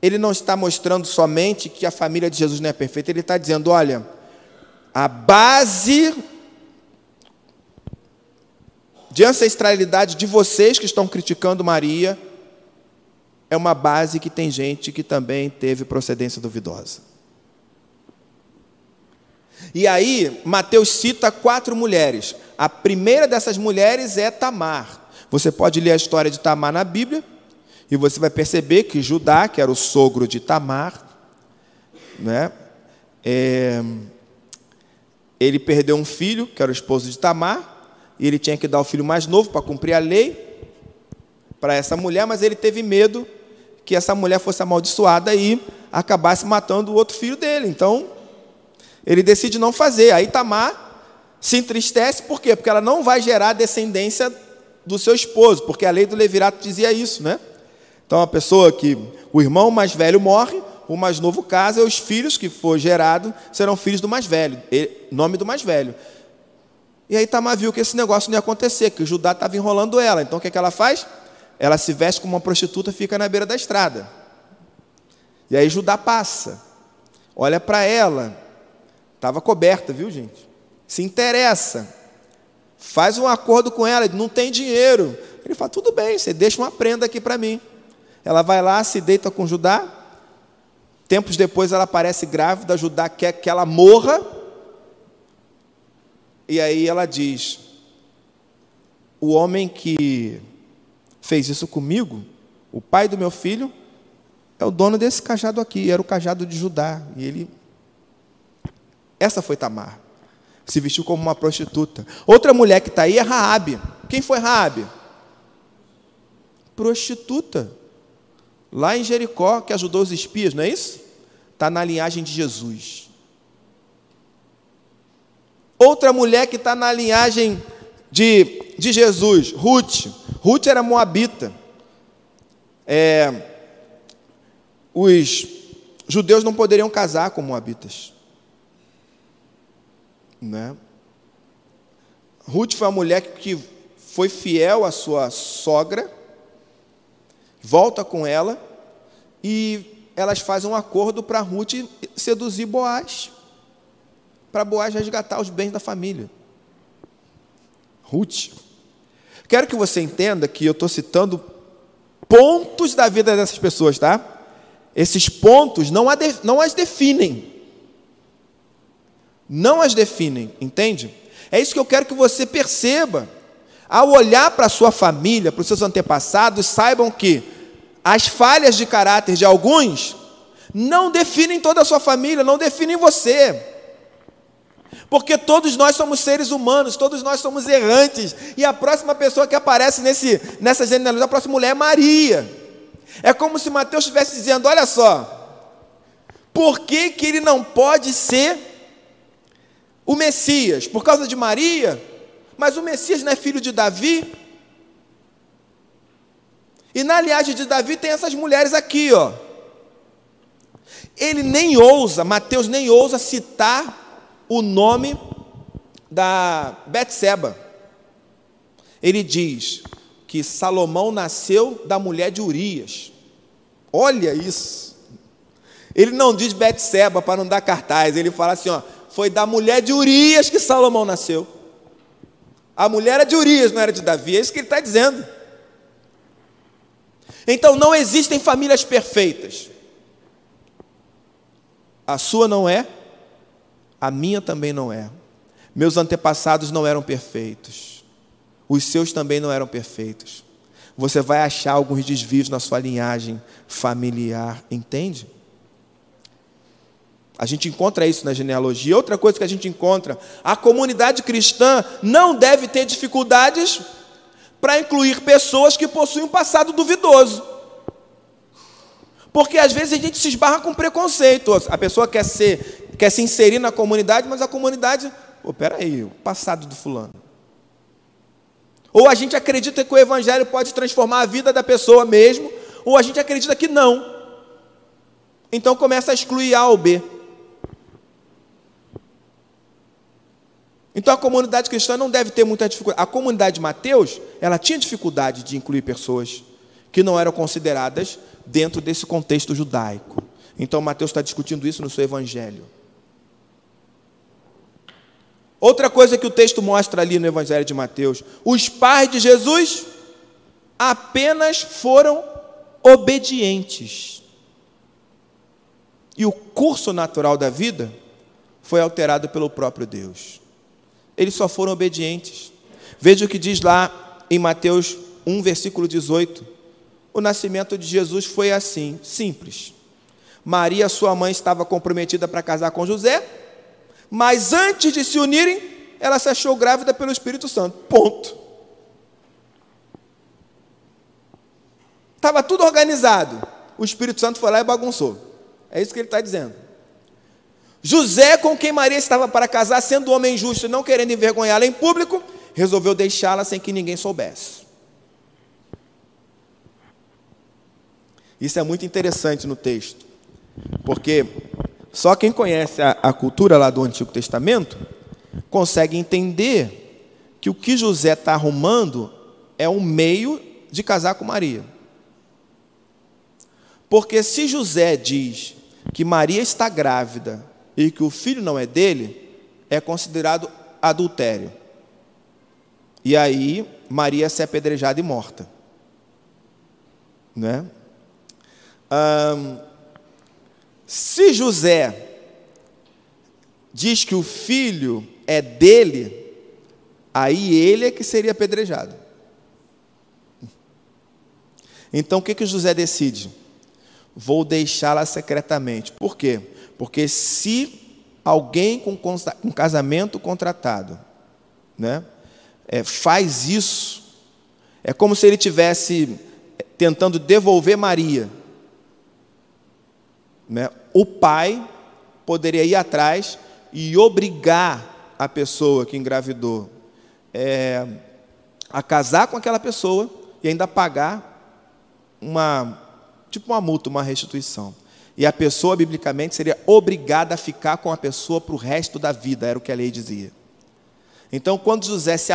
Speaker 1: Ele não está mostrando somente que a família de Jesus não é perfeita, ele está dizendo: olha, a base de ancestralidade de vocês que estão criticando Maria é uma base que tem gente que também teve procedência duvidosa. E aí, Mateus cita quatro mulheres. A primeira dessas mulheres é Tamar. Você pode ler a história de Tamar na Bíblia, e você vai perceber que Judá, que era o sogro de Tamar, né, é, ele perdeu um filho, que era o esposo de Tamar, e ele tinha que dar o filho mais novo para cumprir a lei para essa mulher, mas ele teve medo que essa mulher fosse amaldiçoada e acabasse matando o outro filho dele. Então, ele decide não fazer. Aí Tamar se entristece, por quê? Porque ela não vai gerar descendência do seu esposo, porque a lei do Levirato dizia isso, né? Então, a pessoa que o irmão mais velho morre, o mais novo casa, e os filhos que for gerado serão filhos do mais velho, nome do mais velho. E aí Tamar viu que esse negócio não ia acontecer, que Judá estava enrolando ela. Então o que, é que ela faz? ela se veste como uma prostituta, fica na beira da estrada. E aí Judá passa, olha para ela, estava coberta, viu gente? Se interessa, faz um acordo com ela, não tem dinheiro. Ele fala: tudo bem, você deixa uma prenda aqui para mim. Ela vai lá, se deita com Judá. Tempos depois ela aparece grávida, Judá quer que ela morra. E aí ela diz: o homem que fez isso comigo, o pai do meu filho, é o dono desse cajado aqui, era o cajado de Judá. E ele. Essa foi Tamar. Se vestiu como uma prostituta. Outra mulher que está aí é Raabe. Quem foi Raabe? Prostituta. Lá em Jericó, que ajudou os espias, não é isso? Está na linhagem de Jesus. Outra mulher que está na linhagem de, de Jesus, Ruth. Ruth era moabita. É, os judeus não poderiam casar com moabitas. Né? Ruth foi uma mulher que foi fiel à sua sogra, volta com ela e elas fazem um acordo para Ruth seduzir Boaz, para Boaz resgatar os bens da família. Ruth. Quero que você entenda que eu estou citando pontos da vida dessas pessoas, tá? Esses pontos não, não as definem. Não as definem, entende? É isso que eu quero que você perceba. Ao olhar para a sua família, para os seus antepassados, saibam que as falhas de caráter de alguns não definem toda a sua família, não definem você. Porque todos nós somos seres humanos, todos nós somos errantes. E a próxima pessoa que aparece nesse, nessa genealogia, a próxima mulher é Maria. É como se Mateus estivesse dizendo: olha só, por que, que ele não pode ser o Messias? Por causa de Maria? Mas o Messias não é filho de Davi? E na linhagem de Davi tem essas mulheres aqui, ó. Ele nem ousa, Mateus nem ousa citar o nome da Betseba. Ele diz que Salomão nasceu da mulher de Urias. Olha isso. Ele não diz Betseba para não dar cartaz, ele fala assim, ó, foi da mulher de Urias que Salomão nasceu. A mulher era de Urias, não era de Davi, é isso que ele está dizendo. Então não existem famílias perfeitas. A sua não é, a minha também não é. Meus antepassados não eram perfeitos. Os seus também não eram perfeitos. Você vai achar alguns desvios na sua linhagem familiar, entende? A gente encontra isso na genealogia. Outra coisa que a gente encontra, a comunidade cristã não deve ter dificuldades para incluir pessoas que possuem um passado duvidoso. Porque às vezes a gente se esbarra com preconceito. A pessoa quer ser quer se inserir na comunidade, mas a comunidade, pô, peraí, o passado do fulano. Ou a gente acredita que o evangelho pode transformar a vida da pessoa mesmo, ou a gente acredita que não. Então começa a excluir A ou B. Então a comunidade cristã não deve ter muita dificuldade. A comunidade de Mateus, ela tinha dificuldade de incluir pessoas que não eram consideradas dentro desse contexto judaico. Então Mateus está discutindo isso no seu evangelho. Outra coisa que o texto mostra ali no Evangelho de Mateus: os pais de Jesus apenas foram obedientes. E o curso natural da vida foi alterado pelo próprio Deus. Eles só foram obedientes. Veja o que diz lá em Mateus 1, versículo 18. O nascimento de Jesus foi assim, simples. Maria, sua mãe, estava comprometida para casar com José, mas antes de se unirem, ela se achou grávida pelo Espírito Santo. Ponto. Estava tudo organizado. O Espírito Santo foi lá e bagunçou. É isso que ele está dizendo. José, com quem Maria estava para casar, sendo homem justo e não querendo envergonhá-la em público, resolveu deixá-la sem que ninguém soubesse. Isso é muito interessante no texto, porque só quem conhece a, a cultura lá do Antigo Testamento consegue entender que o que José está arrumando é um meio de casar com Maria. Porque se José diz que Maria está grávida e que o filho não é dele, é considerado adultério. E aí Maria se apedrejada e morta. Né? Se José diz que o filho é dele, aí ele é que seria apedrejado. Então o que, que José decide? Vou deixá-la secretamente. Por quê? Porque se alguém com, com casamento contratado, né, é, faz isso, é como se ele tivesse tentando devolver Maria. Né? O pai poderia ir atrás e obrigar a pessoa que engravidou é, a casar com aquela pessoa e ainda pagar uma tipo uma multa, uma restituição. E a pessoa, biblicamente, seria obrigada a ficar com a pessoa para o resto da vida, era o que a lei dizia. Então, quando José se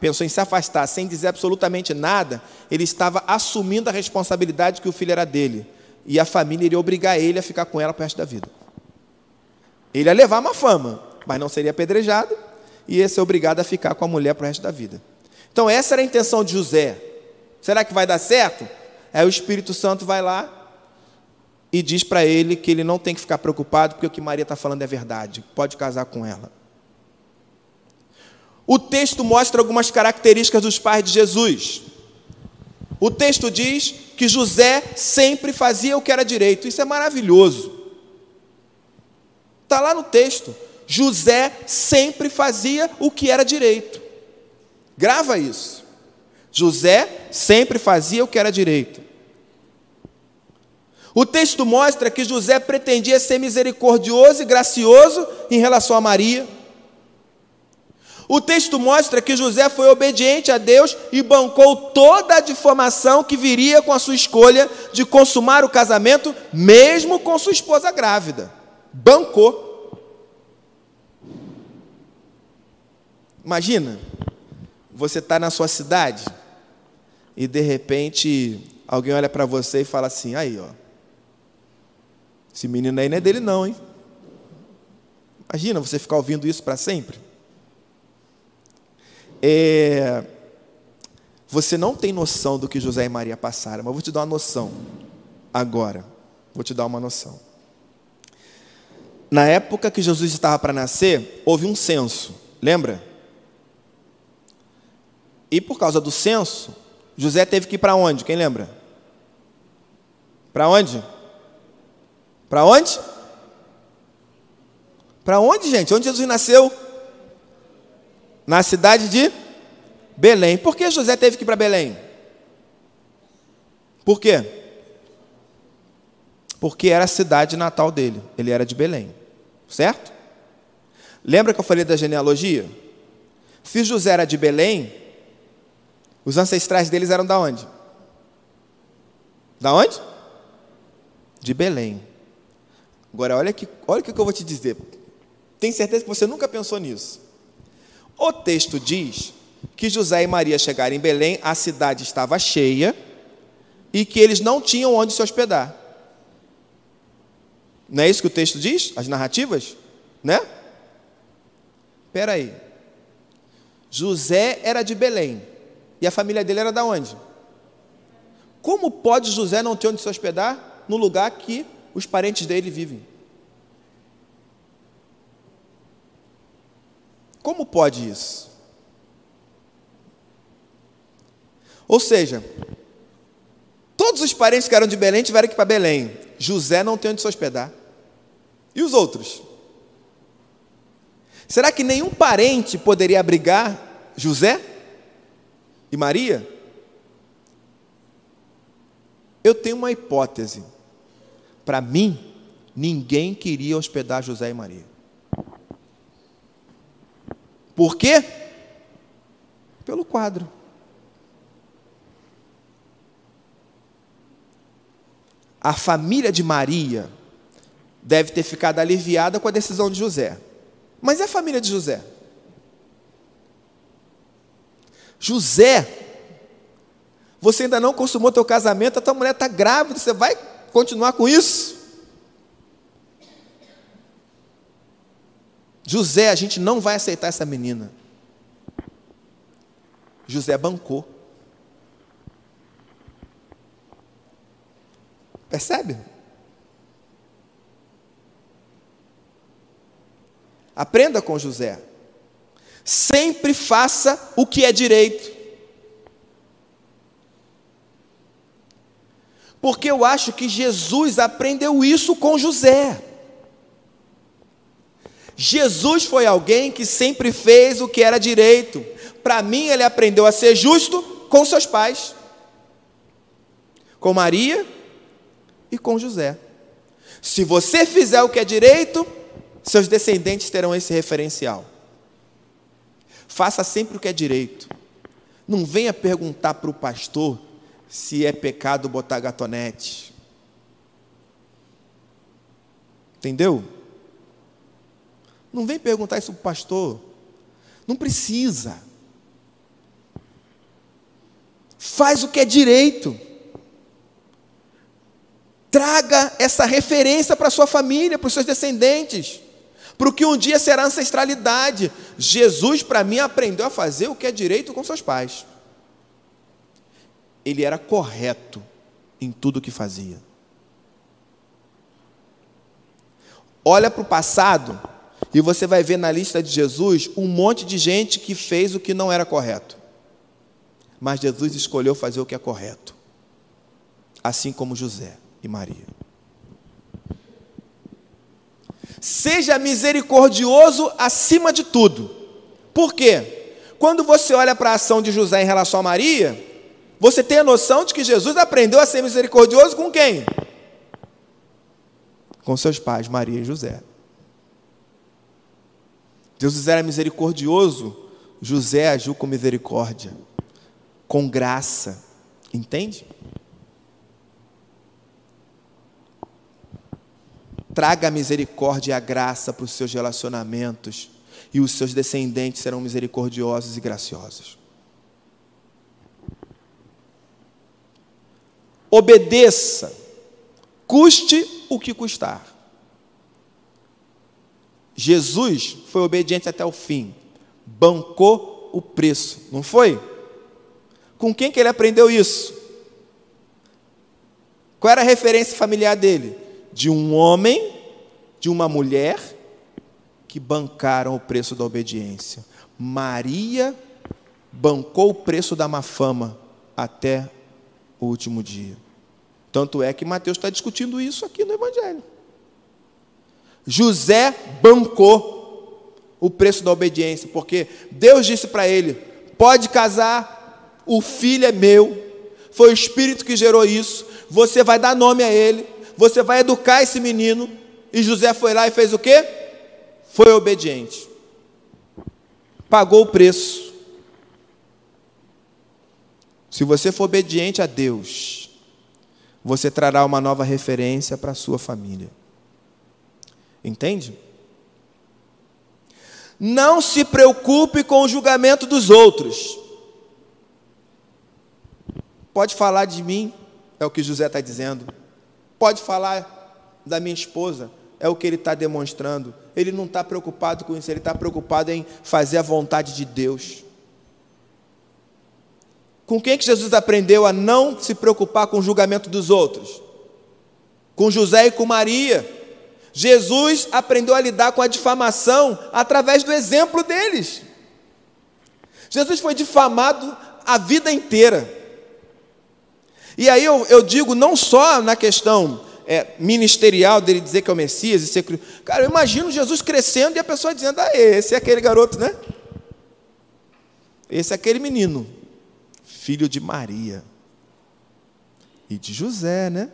Speaker 1: pensou em se afastar sem dizer absolutamente nada, ele estava assumindo a responsabilidade que o filho era dele. E a família iria obrigar ele a ficar com ela para o resto da vida. Ele ia levar uma fama, mas não seria apedrejado, e ia ser obrigado a ficar com a mulher para o resto da vida. Então, essa era a intenção de José. Será que vai dar certo? Aí o Espírito Santo vai lá e diz para ele que ele não tem que ficar preocupado, porque o que Maria está falando é verdade, pode casar com ela. O texto mostra algumas características dos pais de Jesus. O texto diz que José sempre fazia o que era direito. Isso é maravilhoso. Está lá no texto. José sempre fazia o que era direito. Grava isso. José sempre fazia o que era direito. O texto mostra que José pretendia ser misericordioso e gracioso em relação a Maria. O texto mostra que José foi obediente a Deus e bancou toda a difamação que viria com a sua escolha de consumar o casamento, mesmo com sua esposa grávida. Bancou. Imagina, você está na sua cidade e de repente alguém olha para você e fala assim: aí, ó, esse menino aí não é dele, não, hein? Imagina você ficar ouvindo isso para sempre. É, você não tem noção do que José e Maria passaram, mas vou te dar uma noção agora. Vou te dar uma noção. Na época que Jesus estava para nascer, houve um censo, lembra? E por causa do censo, José teve que ir para onde? Quem lembra? Para onde? Para onde? Para onde, gente? Onde Jesus nasceu? Na cidade de Belém. Por que José teve que ir para Belém? Por quê? Porque era a cidade natal dele. Ele era de Belém. Certo? Lembra que eu falei da genealogia? Se José era de Belém, os ancestrais deles eram da onde? Da onde? De Belém. Agora, olha, que, olha o que eu vou te dizer. Tenho certeza que você nunca pensou nisso. O texto diz que José e Maria chegaram em Belém, a cidade estava cheia e que eles não tinham onde se hospedar. Não é isso que o texto diz? As narrativas? Né? Espera aí. José era de Belém e a família dele era da onde? Como pode José não ter onde se hospedar no lugar que os parentes dele vivem? Como pode isso? Ou seja, todos os parentes que eram de Belém tiveram que ir para Belém. José não tem onde se hospedar. E os outros? Será que nenhum parente poderia abrigar José e Maria? Eu tenho uma hipótese. Para mim, ninguém queria hospedar José e Maria. Por quê? Pelo quadro. A família de Maria deve ter ficado aliviada com a decisão de José. Mas e a família de José? José, você ainda não consumou teu casamento, a tua mulher está grávida, você vai continuar com isso? José, a gente não vai aceitar essa menina. José bancou. Percebe? Aprenda com José. Sempre faça o que é direito. Porque eu acho que Jesus aprendeu isso com José. Jesus foi alguém que sempre fez o que era direito. Para mim, ele aprendeu a ser justo com seus pais, com Maria e com José. Se você fizer o que é direito, seus descendentes terão esse referencial. Faça sempre o que é direito. Não venha perguntar para o pastor se é pecado botar gatonete. Entendeu? Não vem perguntar isso para o pastor. Não precisa. Faz o que é direito. Traga essa referência para sua família, para os seus descendentes, para o que um dia será ancestralidade. Jesus, para mim, aprendeu a fazer o que é direito com seus pais. Ele era correto em tudo o que fazia. Olha para o passado e você vai ver na lista de Jesus um monte de gente que fez o que não era correto. Mas Jesus escolheu fazer o que é correto, assim como José e Maria. Seja misericordioso acima de tudo. Por quê? Quando você olha para a ação de José em relação a Maria, você tem a noção de que Jesus aprendeu a ser misericordioso com quem? Com seus pais, Maria e José. Jesus era misericordioso, José agiu com misericórdia, com graça, entende? Traga a misericórdia e a graça para os seus relacionamentos, e os seus descendentes serão misericordiosos e graciosos. Obedeça, custe o que custar. Jesus foi obediente até o fim, bancou o preço, não foi? Com quem que ele aprendeu isso? Qual era a referência familiar dele? de um homem, de uma mulher que bancaram o preço da obediência. Maria bancou o preço da má fama até o último dia. Tanto é que Mateus está discutindo isso aqui no Evangelho. José bancou o preço da obediência, porque Deus disse para ele: pode casar, o filho é meu, foi o Espírito que gerou isso, você vai dar nome a ele, você vai educar esse menino. E José foi lá e fez o quê? Foi obediente. Pagou o preço. Se você for obediente a Deus, você trará uma nova referência para a sua família. Entende? Não se preocupe com o julgamento dos outros. Pode falar de mim, é o que José está dizendo. Pode falar da minha esposa, é o que ele está demonstrando. Ele não está preocupado com isso, ele está preocupado em fazer a vontade de Deus. Com quem que Jesus aprendeu a não se preocupar com o julgamento dos outros? Com José e com Maria. Jesus aprendeu a lidar com a difamação através do exemplo deles. Jesus foi difamado a vida inteira. E aí eu, eu digo não só na questão é, ministerial dele dizer que é o Messias e ser. Cara, eu imagino Jesus crescendo e a pessoa dizendo: ah, esse é aquele garoto, né? Esse é aquele menino, filho de Maria e de José, né?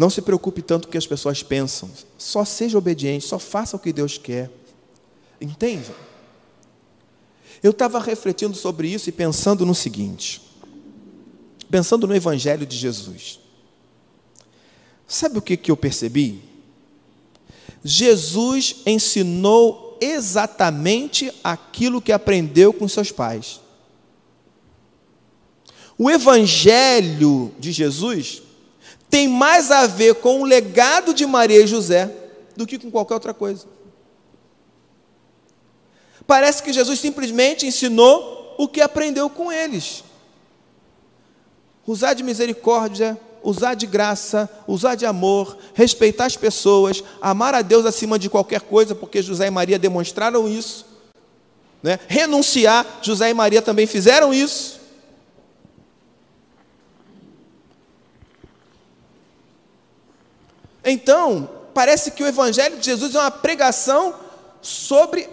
Speaker 1: Não se preocupe tanto com o que as pessoas pensam. Só seja obediente, só faça o que Deus quer. Entende? Eu estava refletindo sobre isso e pensando no seguinte: pensando no Evangelho de Jesus. Sabe o que, que eu percebi? Jesus ensinou exatamente aquilo que aprendeu com seus pais. O Evangelho de Jesus tem mais a ver com o legado de Maria e José do que com qualquer outra coisa. Parece que Jesus simplesmente ensinou o que aprendeu com eles. Usar de misericórdia, usar de graça, usar de amor, respeitar as pessoas, amar a Deus acima de qualquer coisa, porque José e Maria demonstraram isso. Né? Renunciar, José e Maria também fizeram isso. Então, parece que o Evangelho de Jesus é uma pregação sobre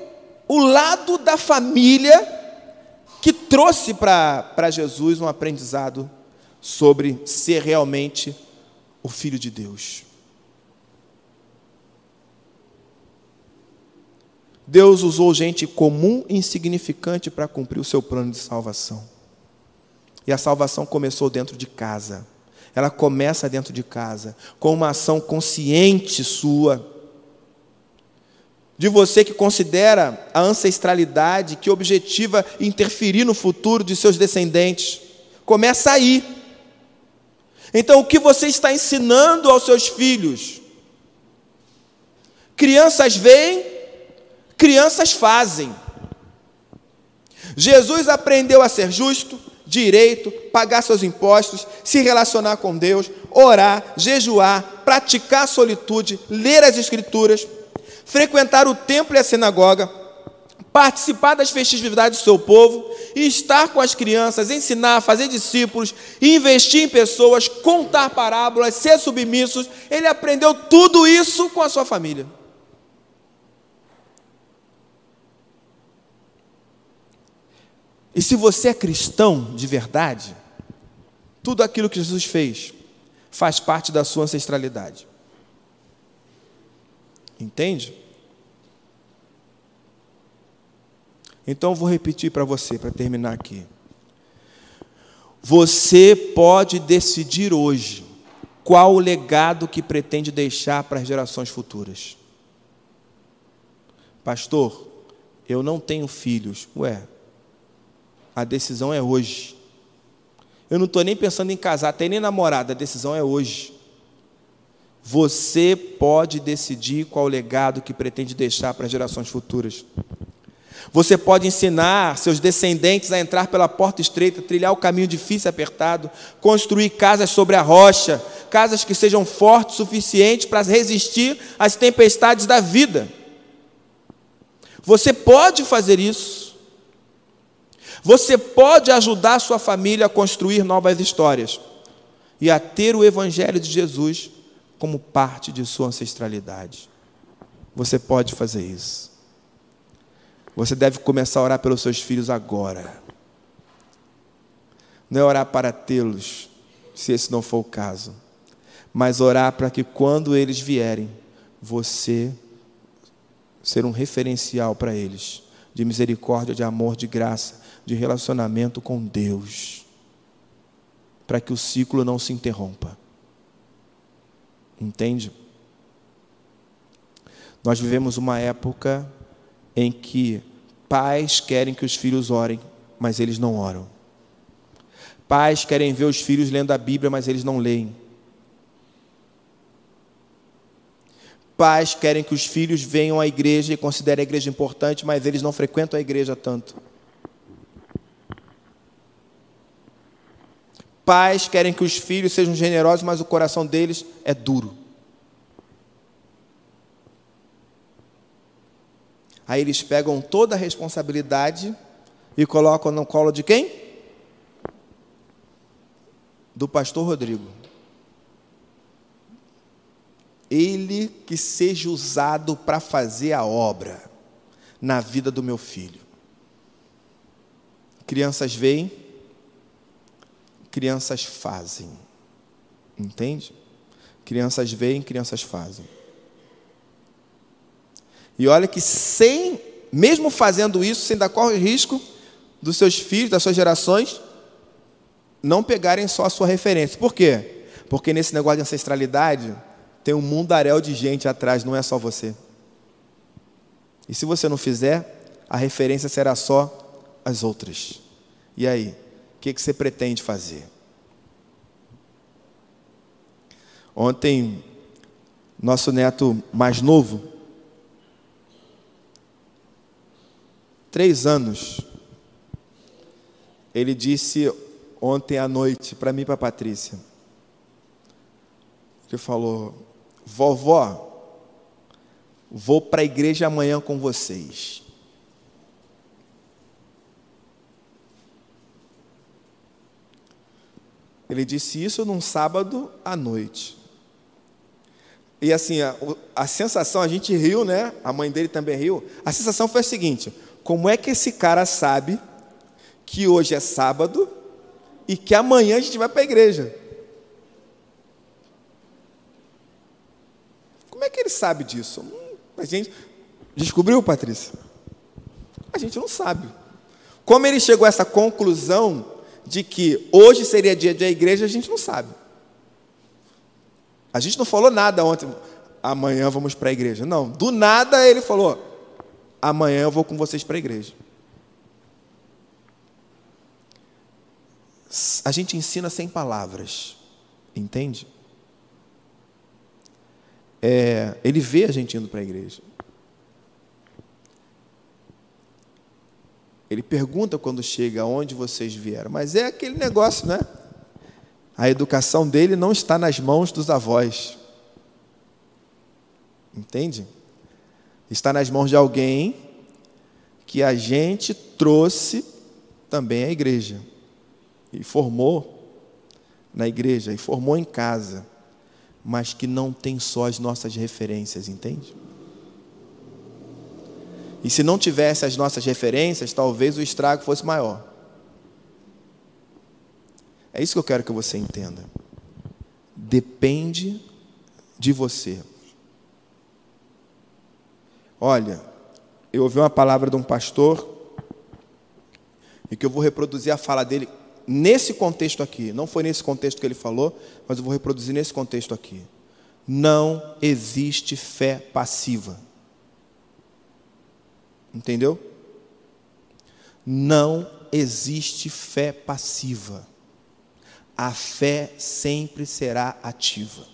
Speaker 1: o lado da família que trouxe para Jesus um aprendizado sobre ser realmente o Filho de Deus. Deus usou gente comum e insignificante para cumprir o seu plano de salvação. E a salvação começou dentro de casa. Ela começa dentro de casa, com uma ação consciente sua. De você que considera a ancestralidade que objetiva interferir no futuro de seus descendentes. Começa aí. Então, o que você está ensinando aos seus filhos? Crianças veem Crianças fazem. Jesus aprendeu a ser justo, direito, pagar seus impostos, se relacionar com Deus, orar, jejuar, praticar a solitude, ler as Escrituras, frequentar o templo e a sinagoga, participar das festividades do seu povo estar com as crianças, ensinar, fazer discípulos, investir em pessoas, contar parábolas, ser submissos. Ele aprendeu tudo isso com a sua família. E se você é cristão de verdade, tudo aquilo que Jesus fez faz parte da sua ancestralidade. Entende? Então eu vou repetir para você, para terminar aqui. Você pode decidir hoje qual o legado que pretende deixar para as gerações futuras. Pastor, eu não tenho filhos. Ué, a decisão é hoje. Eu não estou nem pensando em casar, até nem namorada, a decisão é hoje. Você pode decidir qual o legado que pretende deixar para as gerações futuras. Você pode ensinar seus descendentes a entrar pela porta estreita, trilhar o caminho difícil e apertado, construir casas sobre a rocha, casas que sejam fortes o suficiente para resistir às tempestades da vida. Você pode fazer isso. Você pode ajudar sua família a construir novas histórias e a ter o Evangelho de Jesus como parte de sua ancestralidade. Você pode fazer isso. Você deve começar a orar pelos seus filhos agora. Não é orar para tê-los, se esse não for o caso, mas orar para que quando eles vierem, você ser um referencial para eles, de misericórdia, de amor, de graça, de relacionamento com Deus, para que o ciclo não se interrompa. Entende? Nós vivemos uma época em que pais querem que os filhos orem, mas eles não oram. Pais querem ver os filhos lendo a Bíblia, mas eles não leem. Pais querem que os filhos venham à igreja e considerem a igreja importante, mas eles não frequentam a igreja tanto. Pais querem que os filhos sejam generosos, mas o coração deles é duro. Aí eles pegam toda a responsabilidade e colocam no colo de quem? Do pastor Rodrigo. Ele que seja usado para fazer a obra na vida do meu filho. Crianças veem crianças fazem. Entende? Crianças veem, crianças fazem. E olha que sem, mesmo fazendo isso, você ainda corre o risco dos seus filhos, das suas gerações, não pegarem só a sua referência. Por quê? Porque nesse negócio de ancestralidade tem um mundaréu de gente atrás, não é só você. E se você não fizer, a referência será só as outras. E aí? Que, que você pretende fazer? Ontem, nosso neto mais novo, três anos, ele disse ontem à noite para mim e para Patrícia, que falou, vovó, vou para a igreja amanhã com vocês. Ele disse isso num sábado à noite. E assim, a, a, sensação, a gente riu, né? A mãe dele também riu. A sensação foi a seguinte: como é que esse cara sabe que hoje é sábado e que amanhã a gente vai para a igreja? Como é que ele sabe disso? Hum, a gente descobriu, Patrícia? A gente não sabe. Como ele chegou a essa conclusão de que hoje seria dia da igreja, a gente não sabe. A gente não falou nada ontem, amanhã vamos para a igreja. Não, do nada ele falou: amanhã eu vou com vocês para a igreja. A gente ensina sem palavras, entende? É, ele vê a gente indo para a igreja. Ele pergunta quando chega aonde vocês vieram, mas é aquele negócio, né? A educação dele não está nas mãos dos avós. Entende? Está nas mãos de alguém que a gente trouxe também à igreja. E formou na igreja, e formou em casa, mas que não tem só as nossas referências, entende? E se não tivesse as nossas referências, talvez o estrago fosse maior. É isso que eu quero que você entenda. Depende de você. Olha, eu ouvi uma palavra de um pastor e que eu vou reproduzir a fala dele nesse contexto aqui. Não foi nesse contexto que ele falou, mas eu vou reproduzir nesse contexto aqui. Não existe fé passiva. Entendeu? Não existe fé passiva a fé sempre será ativa.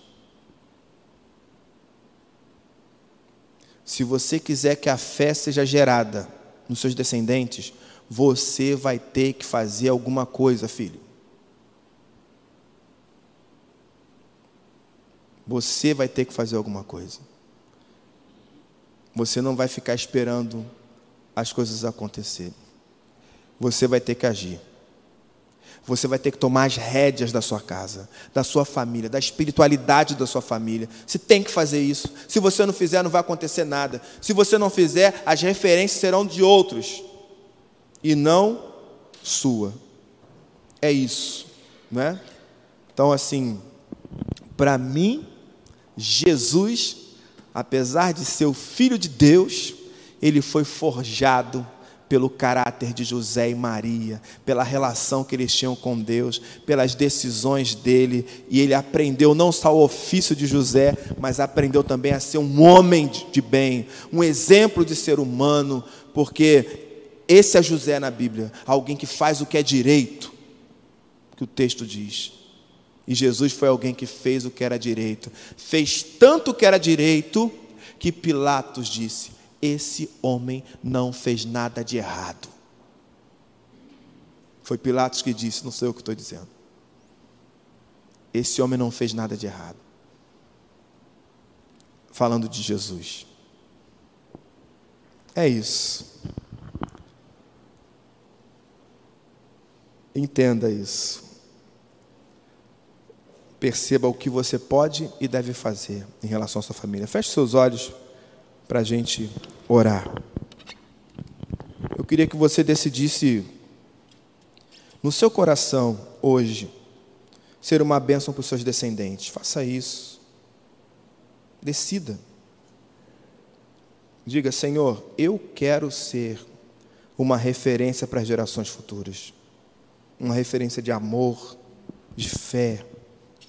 Speaker 1: Se você quiser que a fé seja gerada nos seus descendentes, você vai ter que fazer alguma coisa, filho. Você vai ter que fazer alguma coisa. Você não vai ficar esperando as coisas acontecerem. Você vai ter que agir você vai ter que tomar as rédeas da sua casa, da sua família, da espiritualidade da sua família. Você tem que fazer isso. Se você não fizer, não vai acontecer nada. Se você não fizer, as referências serão de outros e não sua. É isso, não é? Então, assim, para mim, Jesus, apesar de ser o Filho de Deus, ele foi forjado pelo caráter de José e Maria, pela relação que eles tinham com Deus, pelas decisões dele, e ele aprendeu não só o ofício de José, mas aprendeu também a ser um homem de bem, um exemplo de ser humano, porque esse é José na Bíblia, alguém que faz o que é direito, que o texto diz. E Jesus foi alguém que fez o que era direito, fez tanto o que era direito, que Pilatos disse: esse homem não fez nada de errado. Foi Pilatos que disse, não sei o que estou dizendo. Esse homem não fez nada de errado. Falando de Jesus. É isso. Entenda isso. Perceba o que você pode e deve fazer em relação à sua família. Feche seus olhos para a gente orar. Eu queria que você decidisse no seu coração hoje ser uma bênção para os seus descendentes. Faça isso. Decida. Diga, Senhor, eu quero ser uma referência para as gerações futuras. Uma referência de amor, de fé,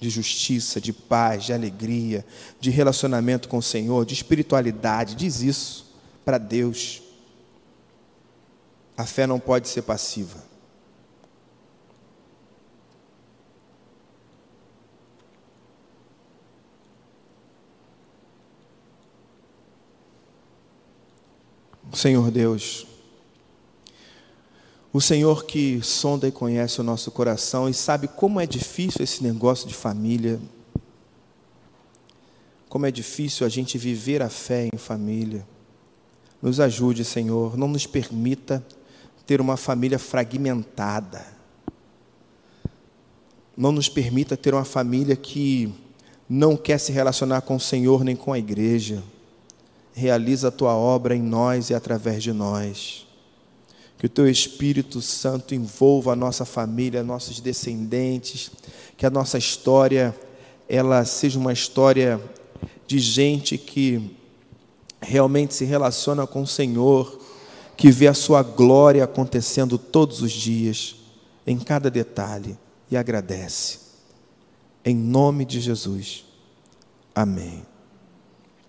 Speaker 1: de justiça, de paz, de alegria, de relacionamento com o Senhor, de espiritualidade. Diz isso para Deus. A fé não pode ser passiva. Senhor Deus, o Senhor que sonda e conhece o nosso coração e sabe como é difícil esse negócio de família, como é difícil a gente viver a fé em família. Nos ajude, Senhor, não nos permita ter uma família fragmentada. Não nos permita ter uma família que não quer se relacionar com o Senhor nem com a igreja. Realiza a tua obra em nós e através de nós. Que o teu Espírito Santo envolva a nossa família, nossos descendentes, que a nossa história ela seja uma história de gente que realmente se relaciona com o Senhor, que vê a sua glória acontecendo todos os dias, em cada detalhe, e agradece. Em nome de Jesus. Amém.